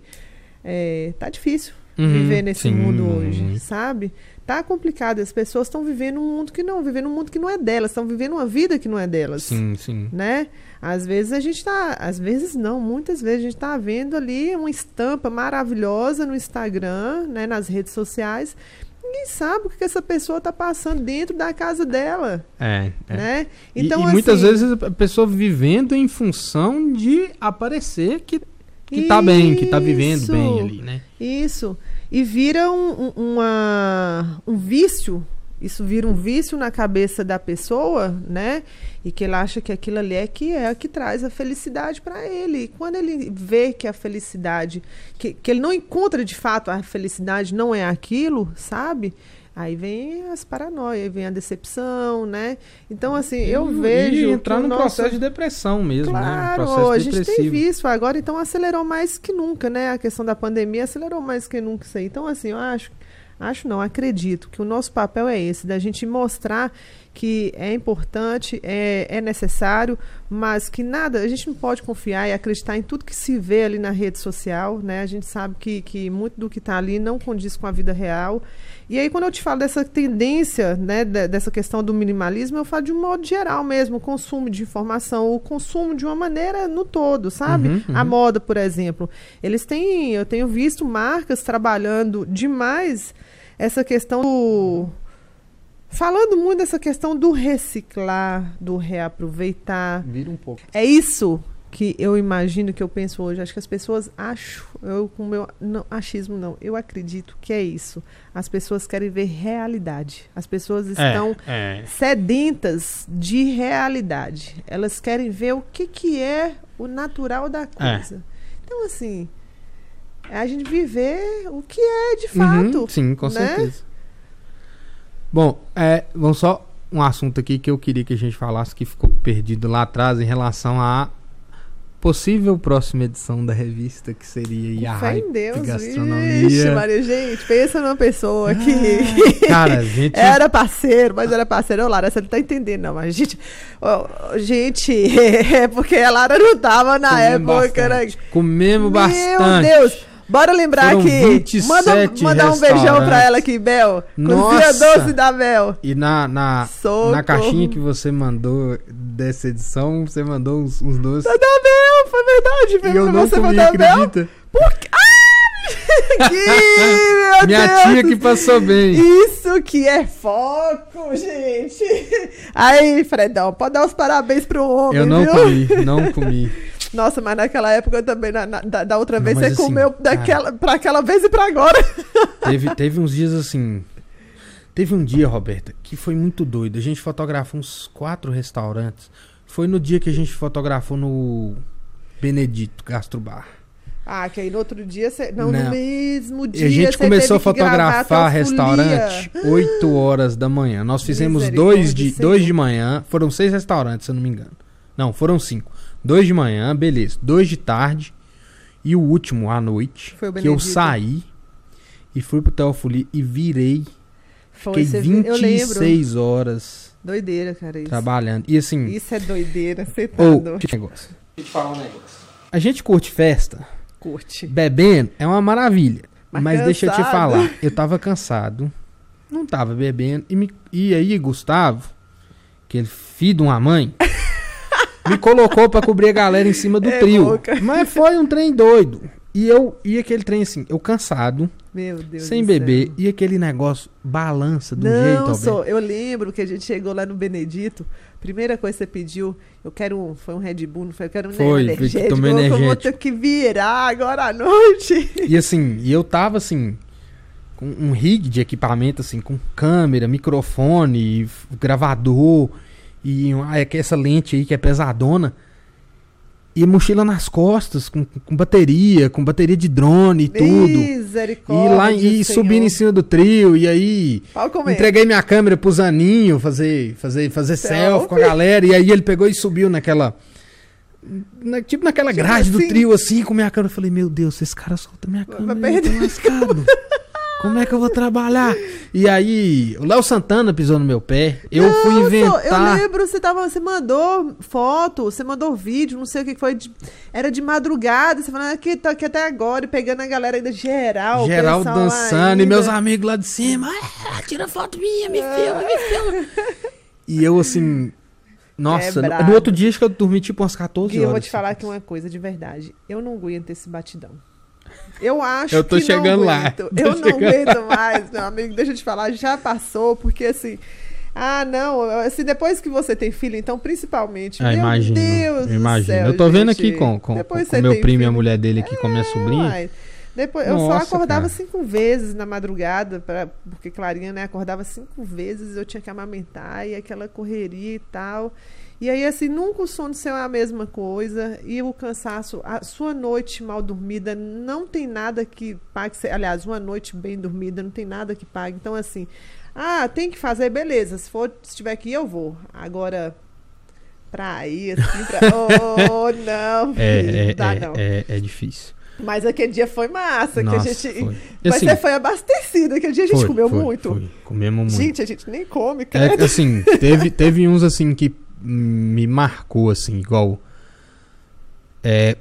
É, tá difícil Uhum, viver nesse sim, mundo hoje, sabe? Tá complicado. As pessoas estão vivendo um mundo que não, vivendo um mundo que não é delas, estão vivendo uma vida que não é delas Sim, sim. né? Às vezes a gente tá, às vezes não, muitas vezes a gente tá vendo ali uma estampa maravilhosa no Instagram, né, nas redes sociais. Ninguém sabe o que essa pessoa tá passando dentro da casa dela, É, é. né? E- Então e, muitas assim, vezes a pessoa vivendo em função de aparecer que, que tá bem, que tá vivendo bem Isso. ali, né? Isso. E vira um, um- uma, um vício isso vira um vício na cabeça da pessoa, né? E que ele acha que aquilo ali é que é que traz a felicidade para ele. E quando ele vê que a felicidade, que, que ele não encontra de fato a felicidade, não é aquilo, sabe? Aí vem as paranoias, vem a decepção, né? Então, assim, eu E- vejo. E entrar no nosso- processo de depressão mesmo, né? Um Claro, processo a gente tem depressivo. visto agora, então acelerou mais que nunca, né? A questão da pandemia acelerou mais que nunca isso aí. Então, assim, eu acho, acho não, acredito que o nosso papel é esse, da gente mostrar que é importante, é, é necessário, mas que nada, a gente não pode confiar e acreditar em tudo que se vê ali na rede social, né? A gente sabe que, que muito do que está ali não condiz com a vida real. E aí, quando eu te falo dessa tendência, né, de- dessa questão do minimalismo, eu falo de um modo geral mesmo, o consumo de informação, o consumo de uma maneira no todo, sabe? Uhum, A uhum. moda, por exemplo. Eles têm, eu tenho visto marcas trabalhando demais essa questão do. Falando muito dessa questão do reciclar, do reaproveitar. Vira um pouco. É isso que eu imagino que eu penso hoje. Acho que as pessoas acho, eu com meu não, achismo não, eu acredito que é isso. As pessoas querem ver realidade. As pessoas estão é. sedentas de realidade. Elas querem ver o que que é o natural da coisa. Então assim, é a gente viver o que é de fato. Uhum, sim, com né? certeza. Bom, é, vamos só um assunto aqui que eu queria que a gente falasse que ficou perdido lá atrás em relação à possível próxima edição da revista, que seria a Fé em Deus, Vixe, Gastronomia. Maria, gente, pensa numa pessoa que Cara, a gente. Era parceiro, mas era parceiro. Ô, Lara, você não tá entendendo, não. Mas, gente, gente, é porque a Lara não tava na comemos época, né? bastante. Comemos Meu bastante. Deus! Bora lembrar Foram aqui. 27 Manda, mandar um beijão pra ela aqui, Bel. Cozinha doce da Bel. E na, na, Socorro. na caixinha que você mandou dessa edição, você mandou uns, uns doces. Da Bel, foi verdade, E viu? eu não você comi, foi acredita? Por quê? Que, meu Minha Deus tia que passou bem. Isso que é foco, gente. Aí, Fredão, pode dar os parabéns pro homem, Eu não viu? comi, não comi. Nossa, mas naquela época eu também, na, na- da, da outra Não, vez, mas você assim, comeu cara. daquela, pra aquela vez e pra agora. Teve, teve uns dias assim. Teve um dia, Roberta, que foi muito doido. A gente fotografou uns quatro restaurantes. Foi no dia que a gente fotografou no Benedito Gastrobar. Ah, que aí no outro dia, você, não, Não. no mesmo E dia a gente começou a fotografar restaurante folia. 8 horas da manhã. Nós fizemos dois de, dois de manhã. Foram seis restaurantes, se eu não me engano. Não, foram cinco. Dois de manhã, beleza. Dois de tarde. E o último, à noite. Foi o que eu saí e fui pro Teofoli e virei. Foi, Fiquei você viu? eu lembro. 26 horas Doideira, cara, isso. trabalhando. E assim, Isso é doideira, você tá ou, doido. deixa eu te negócio. Deixa eu te falar um negócio. A gente curte festa, Curte. bebendo é uma maravilha. Mas Mas, deixa eu te falar, eu tava cansado, não tava bebendo. E, me- e aí, Gustavo, aquele filho de uma mãe, me colocou pra cobrir a galera em cima do É trio. Mas foi um trem doido. E eu, e aquele trem assim, eu cansado, Meu Deus sem beber, céu. e aquele negócio balança do jeito, Não, sou. Eu lembro que a gente chegou lá no Benedito. Primeira coisa que você pediu, eu quero um, foi um Red Bull, não foi? Eu quero um Foi, energético. tomei eu vou- Eu vou energético. ter que virar agora à noite. E assim, e eu tava assim, com um rig de equipamento, assim, com câmera, microfone, gravador, e uma- é que essa lente aí que é pesadona. E mochila nas costas, com, com bateria, com bateria de drone e tudo. E Misericórdia. lá e Senhor. subindo em cima do trio, e aí comer. entreguei minha câmera pro Zaninho fazer, fazer, fazer Selfie. selfie com a galera. E aí ele pegou e subiu naquela. na- tipo naquela Tipo grade do assim. trio assim, com minha câmera. Eu falei, meu Deus, se esse cara solta minha Vai câmera, eu perder. lascado. Como é que eu vou trabalhar? E aí, o Léo Santana pisou no meu pé. Eu Não, fui inventar. Eu lembro, você, tava, você mandou foto, você mandou vídeo, não sei o que foi. de- era de madrugada, você falando que tô aqui até agora, e pegando a galera ainda geral. Geral dançando ainda. e meus amigos lá de cima. Ah, tira foto minha, me filma, me filma. E eu assim. Nossa, É no, no outro dia acho que eu dormi tipo umas 14 Gui, horas. eu vou te falar aqui uma coisa de verdade. Eu não aguento esse batidão. Eu acho Eu tô que chegando não lá. Tô Eu não chegando aguento mais, meu amigo. Deixa eu te falar, já passou, porque assim. Ah, não. Assim, depois que você tem filho, então, principalmente. Ah, meu imagino. Deus imagino. céu, eu tô vendo gente. aqui com, com, Depois com meu primo e a mulher dele aqui com a minha sobrinha. Uai, Depois, eu só Nossa, acordava cara. cinco vezes na madrugada, pra, porque Clarinha, né, acordava cinco vezes, eu tinha que amamentar e aquela correria e tal. E aí, assim, nunca o sono seu é a mesma coisa e o cansaço, a sua noite mal dormida não tem nada que pague. Aliás, uma noite bem dormida não tem nada que pague. Então, assim, ah, tem que fazer, beleza. Se for, se tiver que ir, eu vou. Agora, pra ir, assim, pra. Oh, não, É, filho, é, não dá, é, não. é, é difícil. Mas aquele dia foi massa, Nossa, que a gente. foi. Mas assim, você foi abastecido, aquele dia a gente foi, comeu foi, muito. Comemos muito. Gente, a gente nem come, É cara. que, assim, teve, teve uns assim que me marcou, assim, igual. É.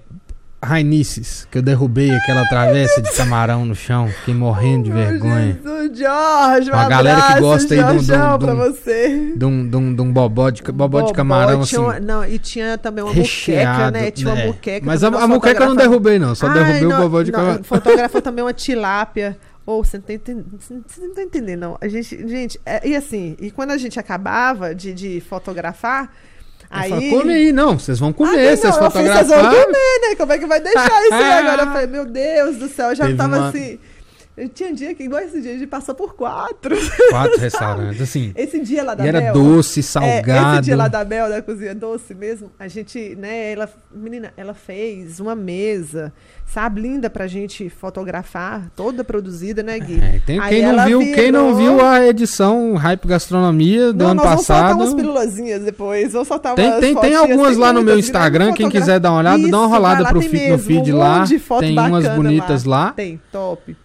Rainices, que eu derrubei aquela travessa de camarão no chão, fiquei morrendo de Meu vergonha. Jesus, Jorge, um Uma galera que gosta aí de um- de um- de um-. De um, de de bobó bobó de camarão, assim, uma- não, e tinha também uma recheado. muqueca, né? Tinha uma né? muqueca. Mas a, a muqueca eu não derrubei, não, só Ai, derrubei não, o bobó de não, camarão. Fotografou também uma tilápia. Ou você não tá entendendo, você não- tá entendendo, não. A gente, gente, é- e assim, e quando a gente acabava de, de fotografar, Aí... Fala, come aí, não, vocês vão Ah, comer, não, vocês fiz, vocês vão comer, né? Como é que vai deixar isso aí agora? Eu falei, meu Deus do céu, eu já Teve tava uma- assim. Eu tinha dia que, igual esse dia, a gente passou por quatro. Quatro restaurantes, assim. Esse dia lá da E era Bel, doce, é, salgado. esse dia lá da Bel, da cozinha doce mesmo, a gente, né, ela, menina, ela fez uma mesa, sabe, linda pra gente fotografar, toda produzida, né, Gui? É, tem- quem, não viu, quem não virou- viu a edição Hype Gastronomia do Não, ano nós vamos soltar passado. umas pílulazinhas depois, vamos soltar Tem, umas tem, tem algumas lá no meu Instagram, quem quiser dar uma olhada, dá uma Isso, rolada lá, pro tem feed, no mesmo, feed um lá. Tem umas bonitas lá. Tem, top.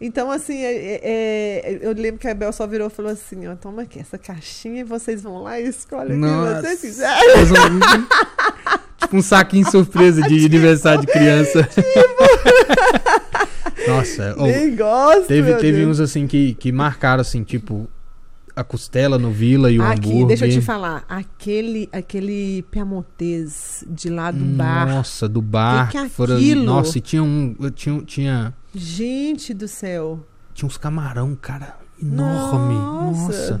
Então, assim, é- é- eu lembro que a Bel só virou e falou assim, ó, toma aqui essa caixinha e vocês vão lá e escolhem o que Nossa. vocês quiserem. Tipo um saquinho surpresa de aniversário de criança. Nossa, oh, Nem gosto, teve, teve Deus. uns assim que, que marcaram assim, tipo a costela no Vila e o Aqui, hambúrguer. deixa eu te falar, aquele, aquele piamontês de lá do bar, Nossa, do bar. Que que é foram- nossa, e tinha um. Tinha, tinha, gente do céu. tinha uns camarão, cara, enorme. Nossa. Nossa.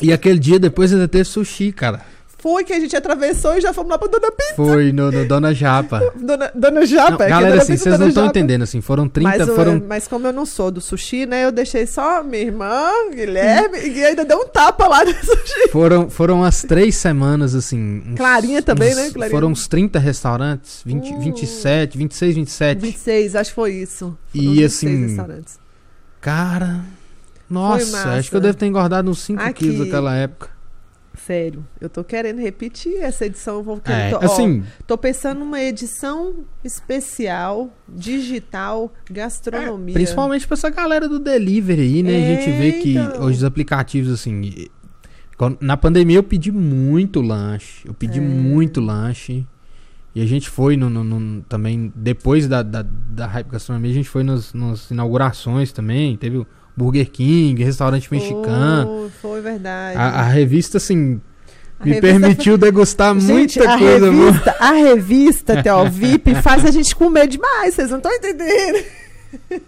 E aquele dia depois ainda teve sushi, cara. Foi que a gente atravessou e já fomos lá pra Dona Pizza. Foi no, no Dona Japa. Dona, Dona Japa, Não, é galera, Dona assim, vocês não estão entendendo, assim, foram 30, Mas, eu- foram mas como eu não sou do sushi, né? Eu deixei só minha irmã, Guilherme, e ainda deu um tapa lá no sushi. Foram, foram as três semanas, assim. uns- Clarinha também, uns- né, Clarinha? Foram uns 30 restaurantes, 20, Uh. 27, 26, 27. 26, acho que foi isso. E, Foram 26 assim, restaurantes. Cara, nossa, acho que eu devo ter engordado uns 5 Aqui. quilos naquela época. Sério, eu tô querendo repetir essa edição. eu Vou É, tô, ó, assim, tô pensando numa edição especial, digital, gastronomia. principalmente pra essa galera do delivery aí, né? A gente vê que Então. hoje os aplicativos, assim. Na pandemia eu pedi muito lanche. Eu pedi É. muito lanche. E a gente foi no, no- no- também, depois da, da, da Hype Gastronomia, a gente foi nas, nas inaugurações também. Teve Burger King, restaurante mexicano. Foi, foi verdade. A, a revista, assim, A me permitiu degustar Gente, muita a coisa boa. revista, a revista Theo VIP faz a gente comer demais, vocês não estão entendendo.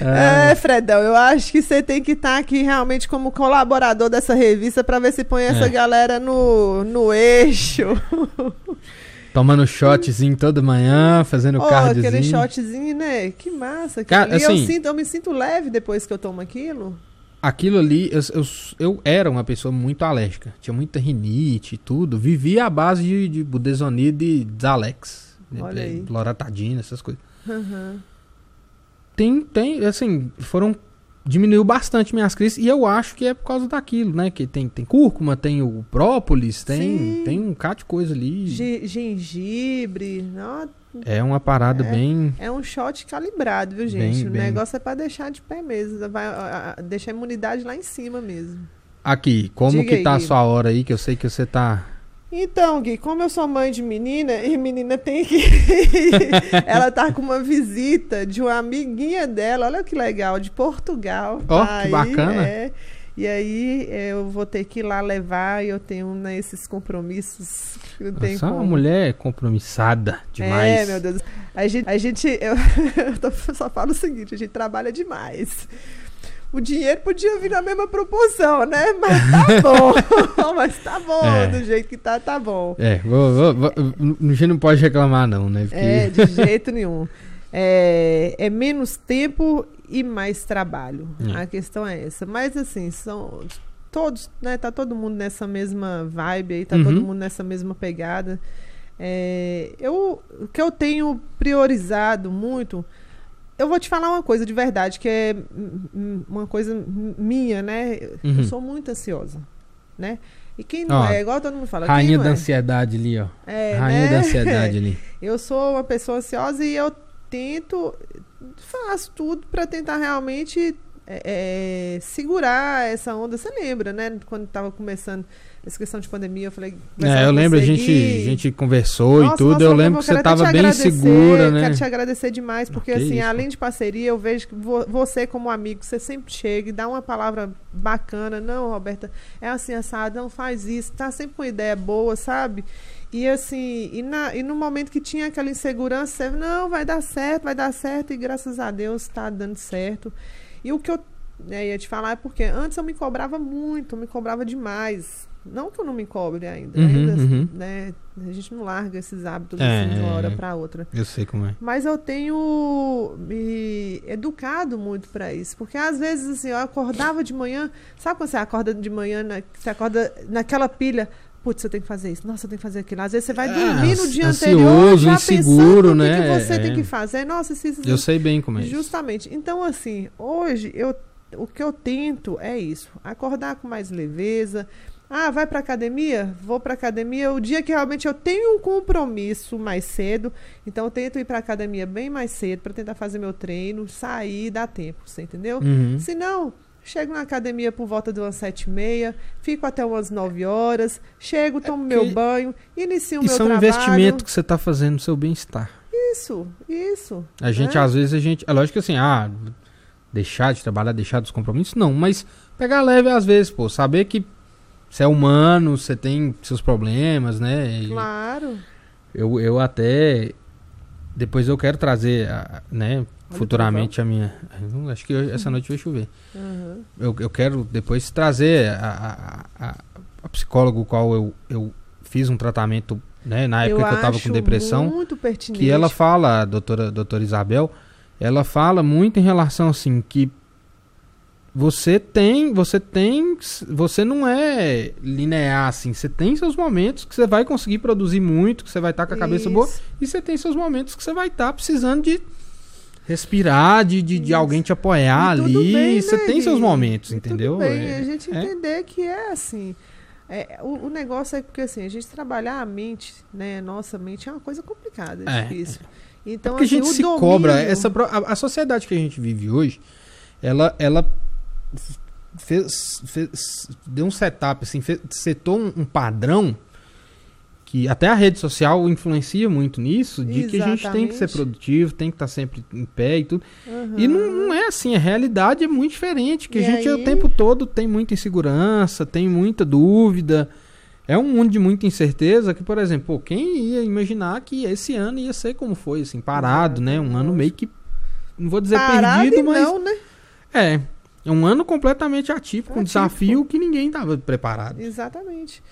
É, Fredão, eu acho que você tem que estar aqui realmente como colaborador dessa revista pra ver se põe essa É. galera no, no eixo. Tomando shotzinho toda manhã, fazendo Ó, cardzinho. aquele shotzinho, né? Que massa. Cara, e eu, assim- sinto, eu me sinto leve depois que eu tomo aquilo. Aquilo ali, eu, eu, eu era uma pessoa muito alérgica. Tinha muita rinite e tudo. Vivia à base de, de budesonide e Zalex. de- Olha aí. de Loratadina, essas coisas. Aham. Tem, tem, assim, foram... Diminuiu bastante minhas crises e eu acho que é por causa daquilo, né? Que tem, tem cúrcuma, tem o própolis, tem, Sim. tem um bocado de coisa ali. Ge- Gengibre. ó, É uma parada É. bem... É um shot calibrado, viu, Bem, gente? o bem. negócio é pra deixar de pé mesmo. Vai, a- a- deixar a imunidade lá em cima mesmo. Aqui, como Diga que aí, tá a sua hora aí? Que eu sei que você tá... Então, Gui, como eu sou mãe de menina, e menina tem que. ela tá com uma visita de uma amiguinha dela, olha que legal, de Portugal. Ó, Tá que aí, bacana. é. E aí é, eu vou ter que ir lá levar e eu tenho né, esses compromissos Você é uma mulher compromissada demais. É, meu Deus. A gente, a gente eu, eu só falo o seguinte, a gente trabalha demais. O dinheiro podia vir na mesma proporção, né? Mas tá bom. Mas tá bom, É. do jeito que tá, tá bom. É, vou, vou, a gente não pode reclamar, não, né? Porque... É, de jeito nenhum. É, é menos tempo e mais trabalho. É. A questão é essa. Mas assim, são todos, né? Tá todo mundo nessa mesma vibe aí, tá Uhum. todo mundo nessa mesma pegada. É, eu, o que eu tenho priorizado muito, eu vou te falar uma coisa de verdade, que é uma coisa minha, né? Uhum. Eu sou muito ansiosa, né? E quem não Ó, é, igual todo mundo fala, Rainha da é? ansiedade ali, ó. É, Rainha né? da ansiedade ali. Eu sou uma pessoa ansiosa e eu tento, faço tudo para tentar realmente é, é, segurar essa onda. Você lembra, né? Quando tava começando essa questão de pandemia, eu falei. É, eu lembro, a gente, a gente conversou Nossa, e tudo. nossa, eu eu lembro que você até tava te bem agradecer, segura, né? Quero te agradecer demais, porque Que assim, isso. além de parceria, eu vejo que vo- você, como amigo, você sempre chega e dá uma palavra bacana. Não, Roberta, é assim, assado, não faz isso, tá sempre com ideia boa, sabe? E assim, e, na, e no momento que tinha aquela insegurança, você, não, vai dar certo, vai dar certo, e graças a Deus tá dando certo. E o que eu né, ia te falar é porque antes eu me cobrava muito, eu me cobrava demais. Não que eu não me cobre ainda, Uhum, ainda uhum. né? A gente não larga esses hábitos É, assim de uma hora é. para outra. Eu sei como é. Mas eu tenho me educado muito para isso. Porque às vezes, assim, eu acordava de manhã. Sabe quando você acorda de manhã, na- você acorda naquela pilha? Putz, eu tenho que fazer isso. Nossa, eu tenho que fazer aquilo. Às vezes você vai É, dormir no dia ansioso, anterior já inseguro, pensando o que, né? que você É. tem que fazer. Nossa, se isso, Eu sei bem como é. isso. Justamente. Então, assim, hoje eu, o que eu tento é isso: acordar com mais leveza. Ah, vai pra academia? Vou pra academia o dia que realmente eu tenho um compromisso mais cedo. Então eu tento ir pra academia bem mais cedo pra tentar fazer meu treino, sair, dar tempo, você entendeu? Uhum. Se não, chego na academia por volta de umas sete e meia, fico até umas nove horas, chego, tomo meu É porque banho, inicio o meu Isso é um trabalho. investimento que você tá fazendo no seu bem-estar. Isso, isso. A gente, né? às vezes, a gente. É lógico que assim, ah, deixar de trabalhar, deixar dos compromissos, não, mas pegar leve às vezes, pô, saber que você é humano, você tem seus problemas, né? E Claro. eu, eu até. Depois eu quero trazer, né, futuramente a minha. eu Acho que essa noite vai chover. Uhum. Eu, eu quero depois trazer a, a, a, a psicóloga, qual eu, eu fiz um tratamento, né, na época que eu tava acho com depressão. Muito pertinente. que ela fala, a doutora, doutora Isabel, ela fala muito em relação assim que você tem, você tem, você não é linear assim, você tem seus momentos que você vai conseguir produzir muito, que você vai estar com a cabeça boa, Isso. e você tem seus momentos que você vai estar precisando de respirar, de, de, de alguém te apoiar ali, bem, você né, tem seus momentos, E entendeu? Tudo bem, É- a gente é. entender que é assim. É, o, o negócio é porque assim, a gente trabalhar a mente, né? Nossa mente é uma coisa complicada, é, É, difícil. Então, Porque assim, a gente se domínio- cobra. Essa, a, a sociedade que a gente vive hoje, ela, ela fez, fez- deu um setup, assim, fez, setou um, um padrão que até a rede social influencia muito nisso, de que a gente tem que ser Exatamente. produtivo, tem que estar sempre em pé e tudo. Aham. E não, não é assim, a realidade é muito diferente, que a E gente o aí? tempo todo tem muita insegurança, tem muita dúvida. É um mundo de muita incerteza que, por exemplo, quem ia imaginar que esse ano ia ser como foi, assim, parado, né? Um ano meio que, não vou dizer Parado perdido, mas não, né? é, é um ano completamente atípico, um desafio que ninguém estava preparado. Exatamente.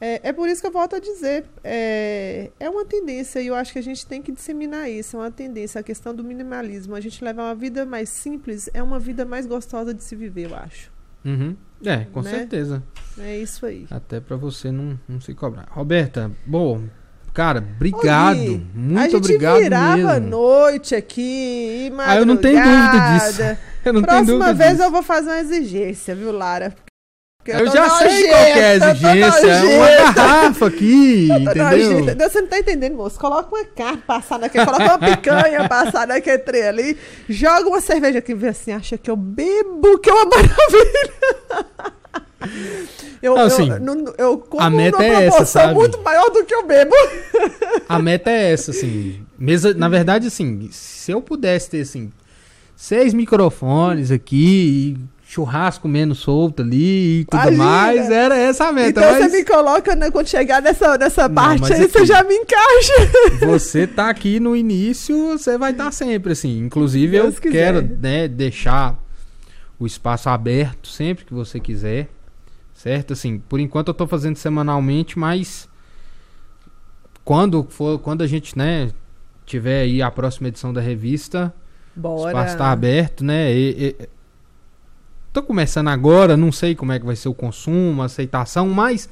É, é por isso que eu volto a dizer, é, é uma tendência e eu acho que a gente tem que disseminar isso, é uma tendência, a questão do minimalismo. A gente levar uma vida mais simples é uma vida mais gostosa de se viver, eu acho. Uhum. É, com Né? certeza. É isso aí. Até pra você não, não se cobrar. Roberta, bom, cara, obrigado. Ô, Gui, muito a gente obrigado virava mesmo. noite aqui, e Ah, eu não tenho dúvida disso. madrugada. Eu não tenho Próxima dúvida vez disso. eu vou fazer uma exigência, viu, Lara? Eu tô já sei qual que é a eu exigência. É uma garrafa aqui, entendeu? Você não tá entendendo, moço. Coloca uma carne passada aqui, coloca uma picanha passada naquele trem ali, joga uma cerveja aqui e vê assim, acha que eu bebo, que é uma maravilha. Eu, Não, eu, assim, não- eu como a meta é essa, sabe? muito maior do que eu bebo. A meta é essa, assim. Mesa, na verdade, assim, se eu pudesse ter, assim, seis microfones aqui, e churrasco menos solto ali e tudo Imagina. mais, era essa a meta. então mas você me coloca, né, quando chegar nessa, nessa Não, parte aí, você aqui- já me encaixa. você tá aqui no início, você vai estar sempre, assim. Inclusive, Deus eu quiser. quero, né, deixar o espaço aberto sempre que você quiser. Certo? Assim, por enquanto eu tô fazendo semanalmente, mas quando for, quando a gente, né, tiver aí a próxima edição da revista, Bora. o espaço tá aberto, né? E, e- tô começando agora, não sei como é que vai ser o consumo, a aceitação, mas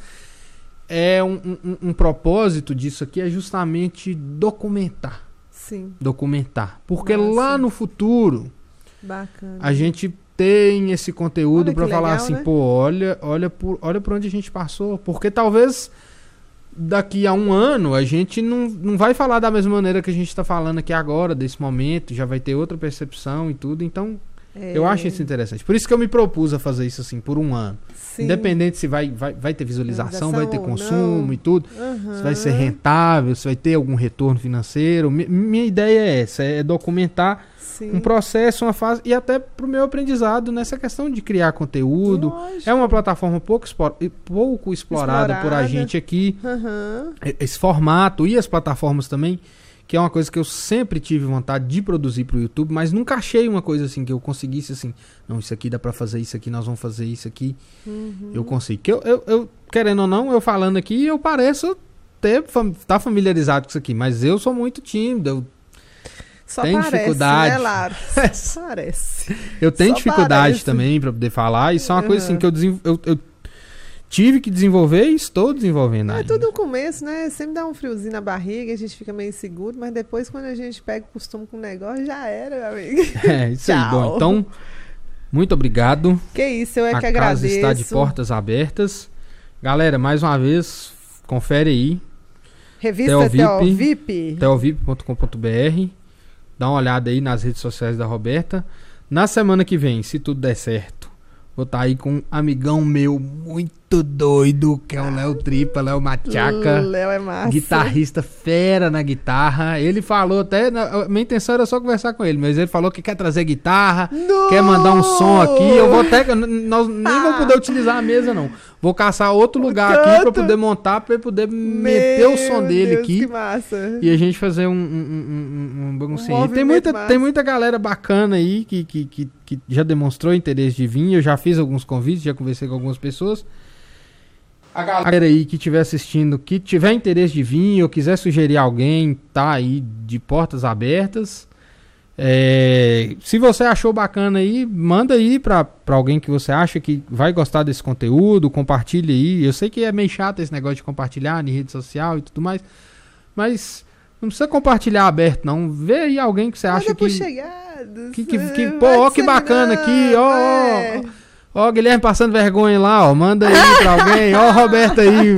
é um, um- um propósito disso aqui é justamente documentar, Sim, documentar, porque Massa. lá no futuro bacana. a gente tem esse conteúdo que falar legal, assim, né? pô, olha, olha por, olha por onde a gente passou, porque talvez daqui a um ano a gente não, não vai falar da mesma maneira que a gente tá falando aqui agora, desse momento, já vai ter outra percepção e tudo, então É, eu acho isso interessante. Por isso que eu me propus a fazer isso assim, por um ano. sim. Independente se vai, vai, vai ter visualização, vai ter consumo não. e tudo, Aham. se vai ser rentável, se vai ter algum retorno financeiro. Mi- minha ideia é essa, é documentar Sim. um processo, uma fase e até pro meu aprendizado nessa questão de criar conteúdo. Lógico. É uma plataforma pouco, expo- pouco explorada, por a Explorada. gente aqui. E- Esse formato e as plataformas também, que é uma coisa que eu sempre tive vontade de produzir pro YouTube, mas nunca achei uma coisa assim que eu conseguisse assim, não, isso aqui dá pra fazer isso aqui, nós vamos fazer isso aqui. Uhum. Eu consigo. Que eu, eu, eu, querendo ou não, eu falando aqui, eu pareço ter tá familiarizado com isso aqui, mas eu sou muito tímido, eu Só Tem parece, dificuldade. né? Só parece. Eu tenho Só dificuldade parece. também pra poder falar. Isso é uma coisa assim Uhum. que eu, eu, eu tive que desenvolver e estou desenvolvendo É ainda. tudo no começo, né? Sempre dá um friozinho na barriga, a gente fica meio inseguro, mas depois quando a gente pega o costume com o negócio, já era, meu amigo. É, isso aí. Bom, então, muito obrigado. Que isso, eu é a que casa agradeço. está de portas abertas. Galera, mais uma vez, confere aí, Revista Theo Theo VIP. VIP. teovip.com.br. Dá uma olhada aí nas redes sociais da Roberta. Na semana que vem, se tudo der certo, vou estar aí com um amigão meu muito doido, que é o Léo Tripa, Léo Machaca. Léo é massa. Guitarrista fera na guitarra. Ele falou até. na- minha intenção era só conversar com ele, mas ele falou que quer trazer guitarra, No! quer mandar um som aqui. Eu vou até. Nós nem vou poder utilizar a mesa, não. Vou caçar outro lugar aqui pra canto. poder montar, pra ele poder meter o som Meu dele Deus, aqui. Que massa. E a gente fazer um, um, um, um, baguncinho. Um tem, muita, massa. tem muita galera bacana aí que, que, que, que já demonstrou interesse de vir. Eu já fiz alguns convites, já conversei com algumas pessoas. A galera aí que estiver assistindo, que tiver interesse de vir ou quiser sugerir alguém, tá aí de portas abertas. É, se você achou bacana aí, manda aí pra, pra alguém que você acha que vai gostar desse conteúdo, compartilha aí. Eu sei que é meio chato esse negócio de compartilhar em rede social e tudo mais, mas não precisa compartilhar aberto, não. Vê aí alguém que você acha que, que, que, que- vai pô, ó que bacana aqui, ó, disseminando, é. Ó, ó, Guilherme passando vergonha lá, ó, manda aí pra alguém, ó, Roberto aí,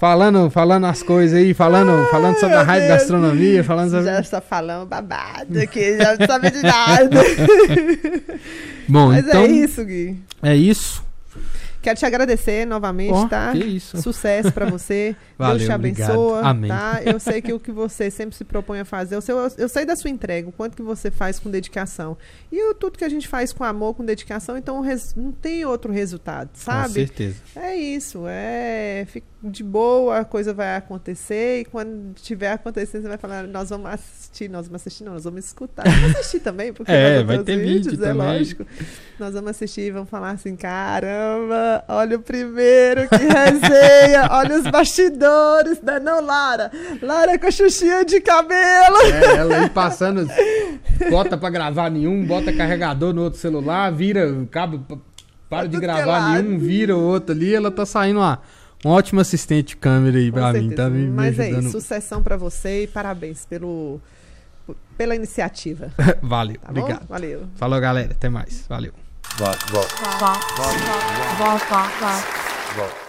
falando, falando as coisas aí, falando, falando sobre a rádio Deus. gastronomia, falando sobre... Já está falando babado aqui, já não sabe de nada. Bom, Mas então é isso, Gui. é isso. Quero te agradecer novamente, Ó, tá? que isso. Sucesso pra você. Valeu, Deus te abençoa. Amém. Tá? Eu sei que o que você sempre se propõe a fazer, eu sei, eu sei da sua entrega, o quanto que você faz com dedicação. E o, tudo que a gente faz com amor, com dedicação, então res- não tem outro resultado, Com sabe? certeza. É isso, é. De boa, a coisa vai acontecer e quando tiver acontecendo, você vai falar, nós vamos assistir, nós vamos assistir, não, nós vamos escutar. Vamos assistir também, porque É, vai ter vídeo vídeos, é também. lógico. Nós vamos assistir e vamos falar assim, caramba, olha o primeiro, que resenha, olha os bastidores, né? Não, Lara? Lara com a xuxinha de cabelo. É, ela aí passando, bota pra gravar nenhum, bota carregador no outro celular, vira o cabo, para de é gravar nenhum, vira o outro ali, ela tá saindo uma, um ótimo assistente de câmera aí Com pra mim, tá me, me Mas é isso, sucessão pra você e parabéns pelo, pela iniciativa. Valeu, Tá bom? obrigado. Valeu. Falou, galera, até mais. Valeu. Volta, volta, volta. volta.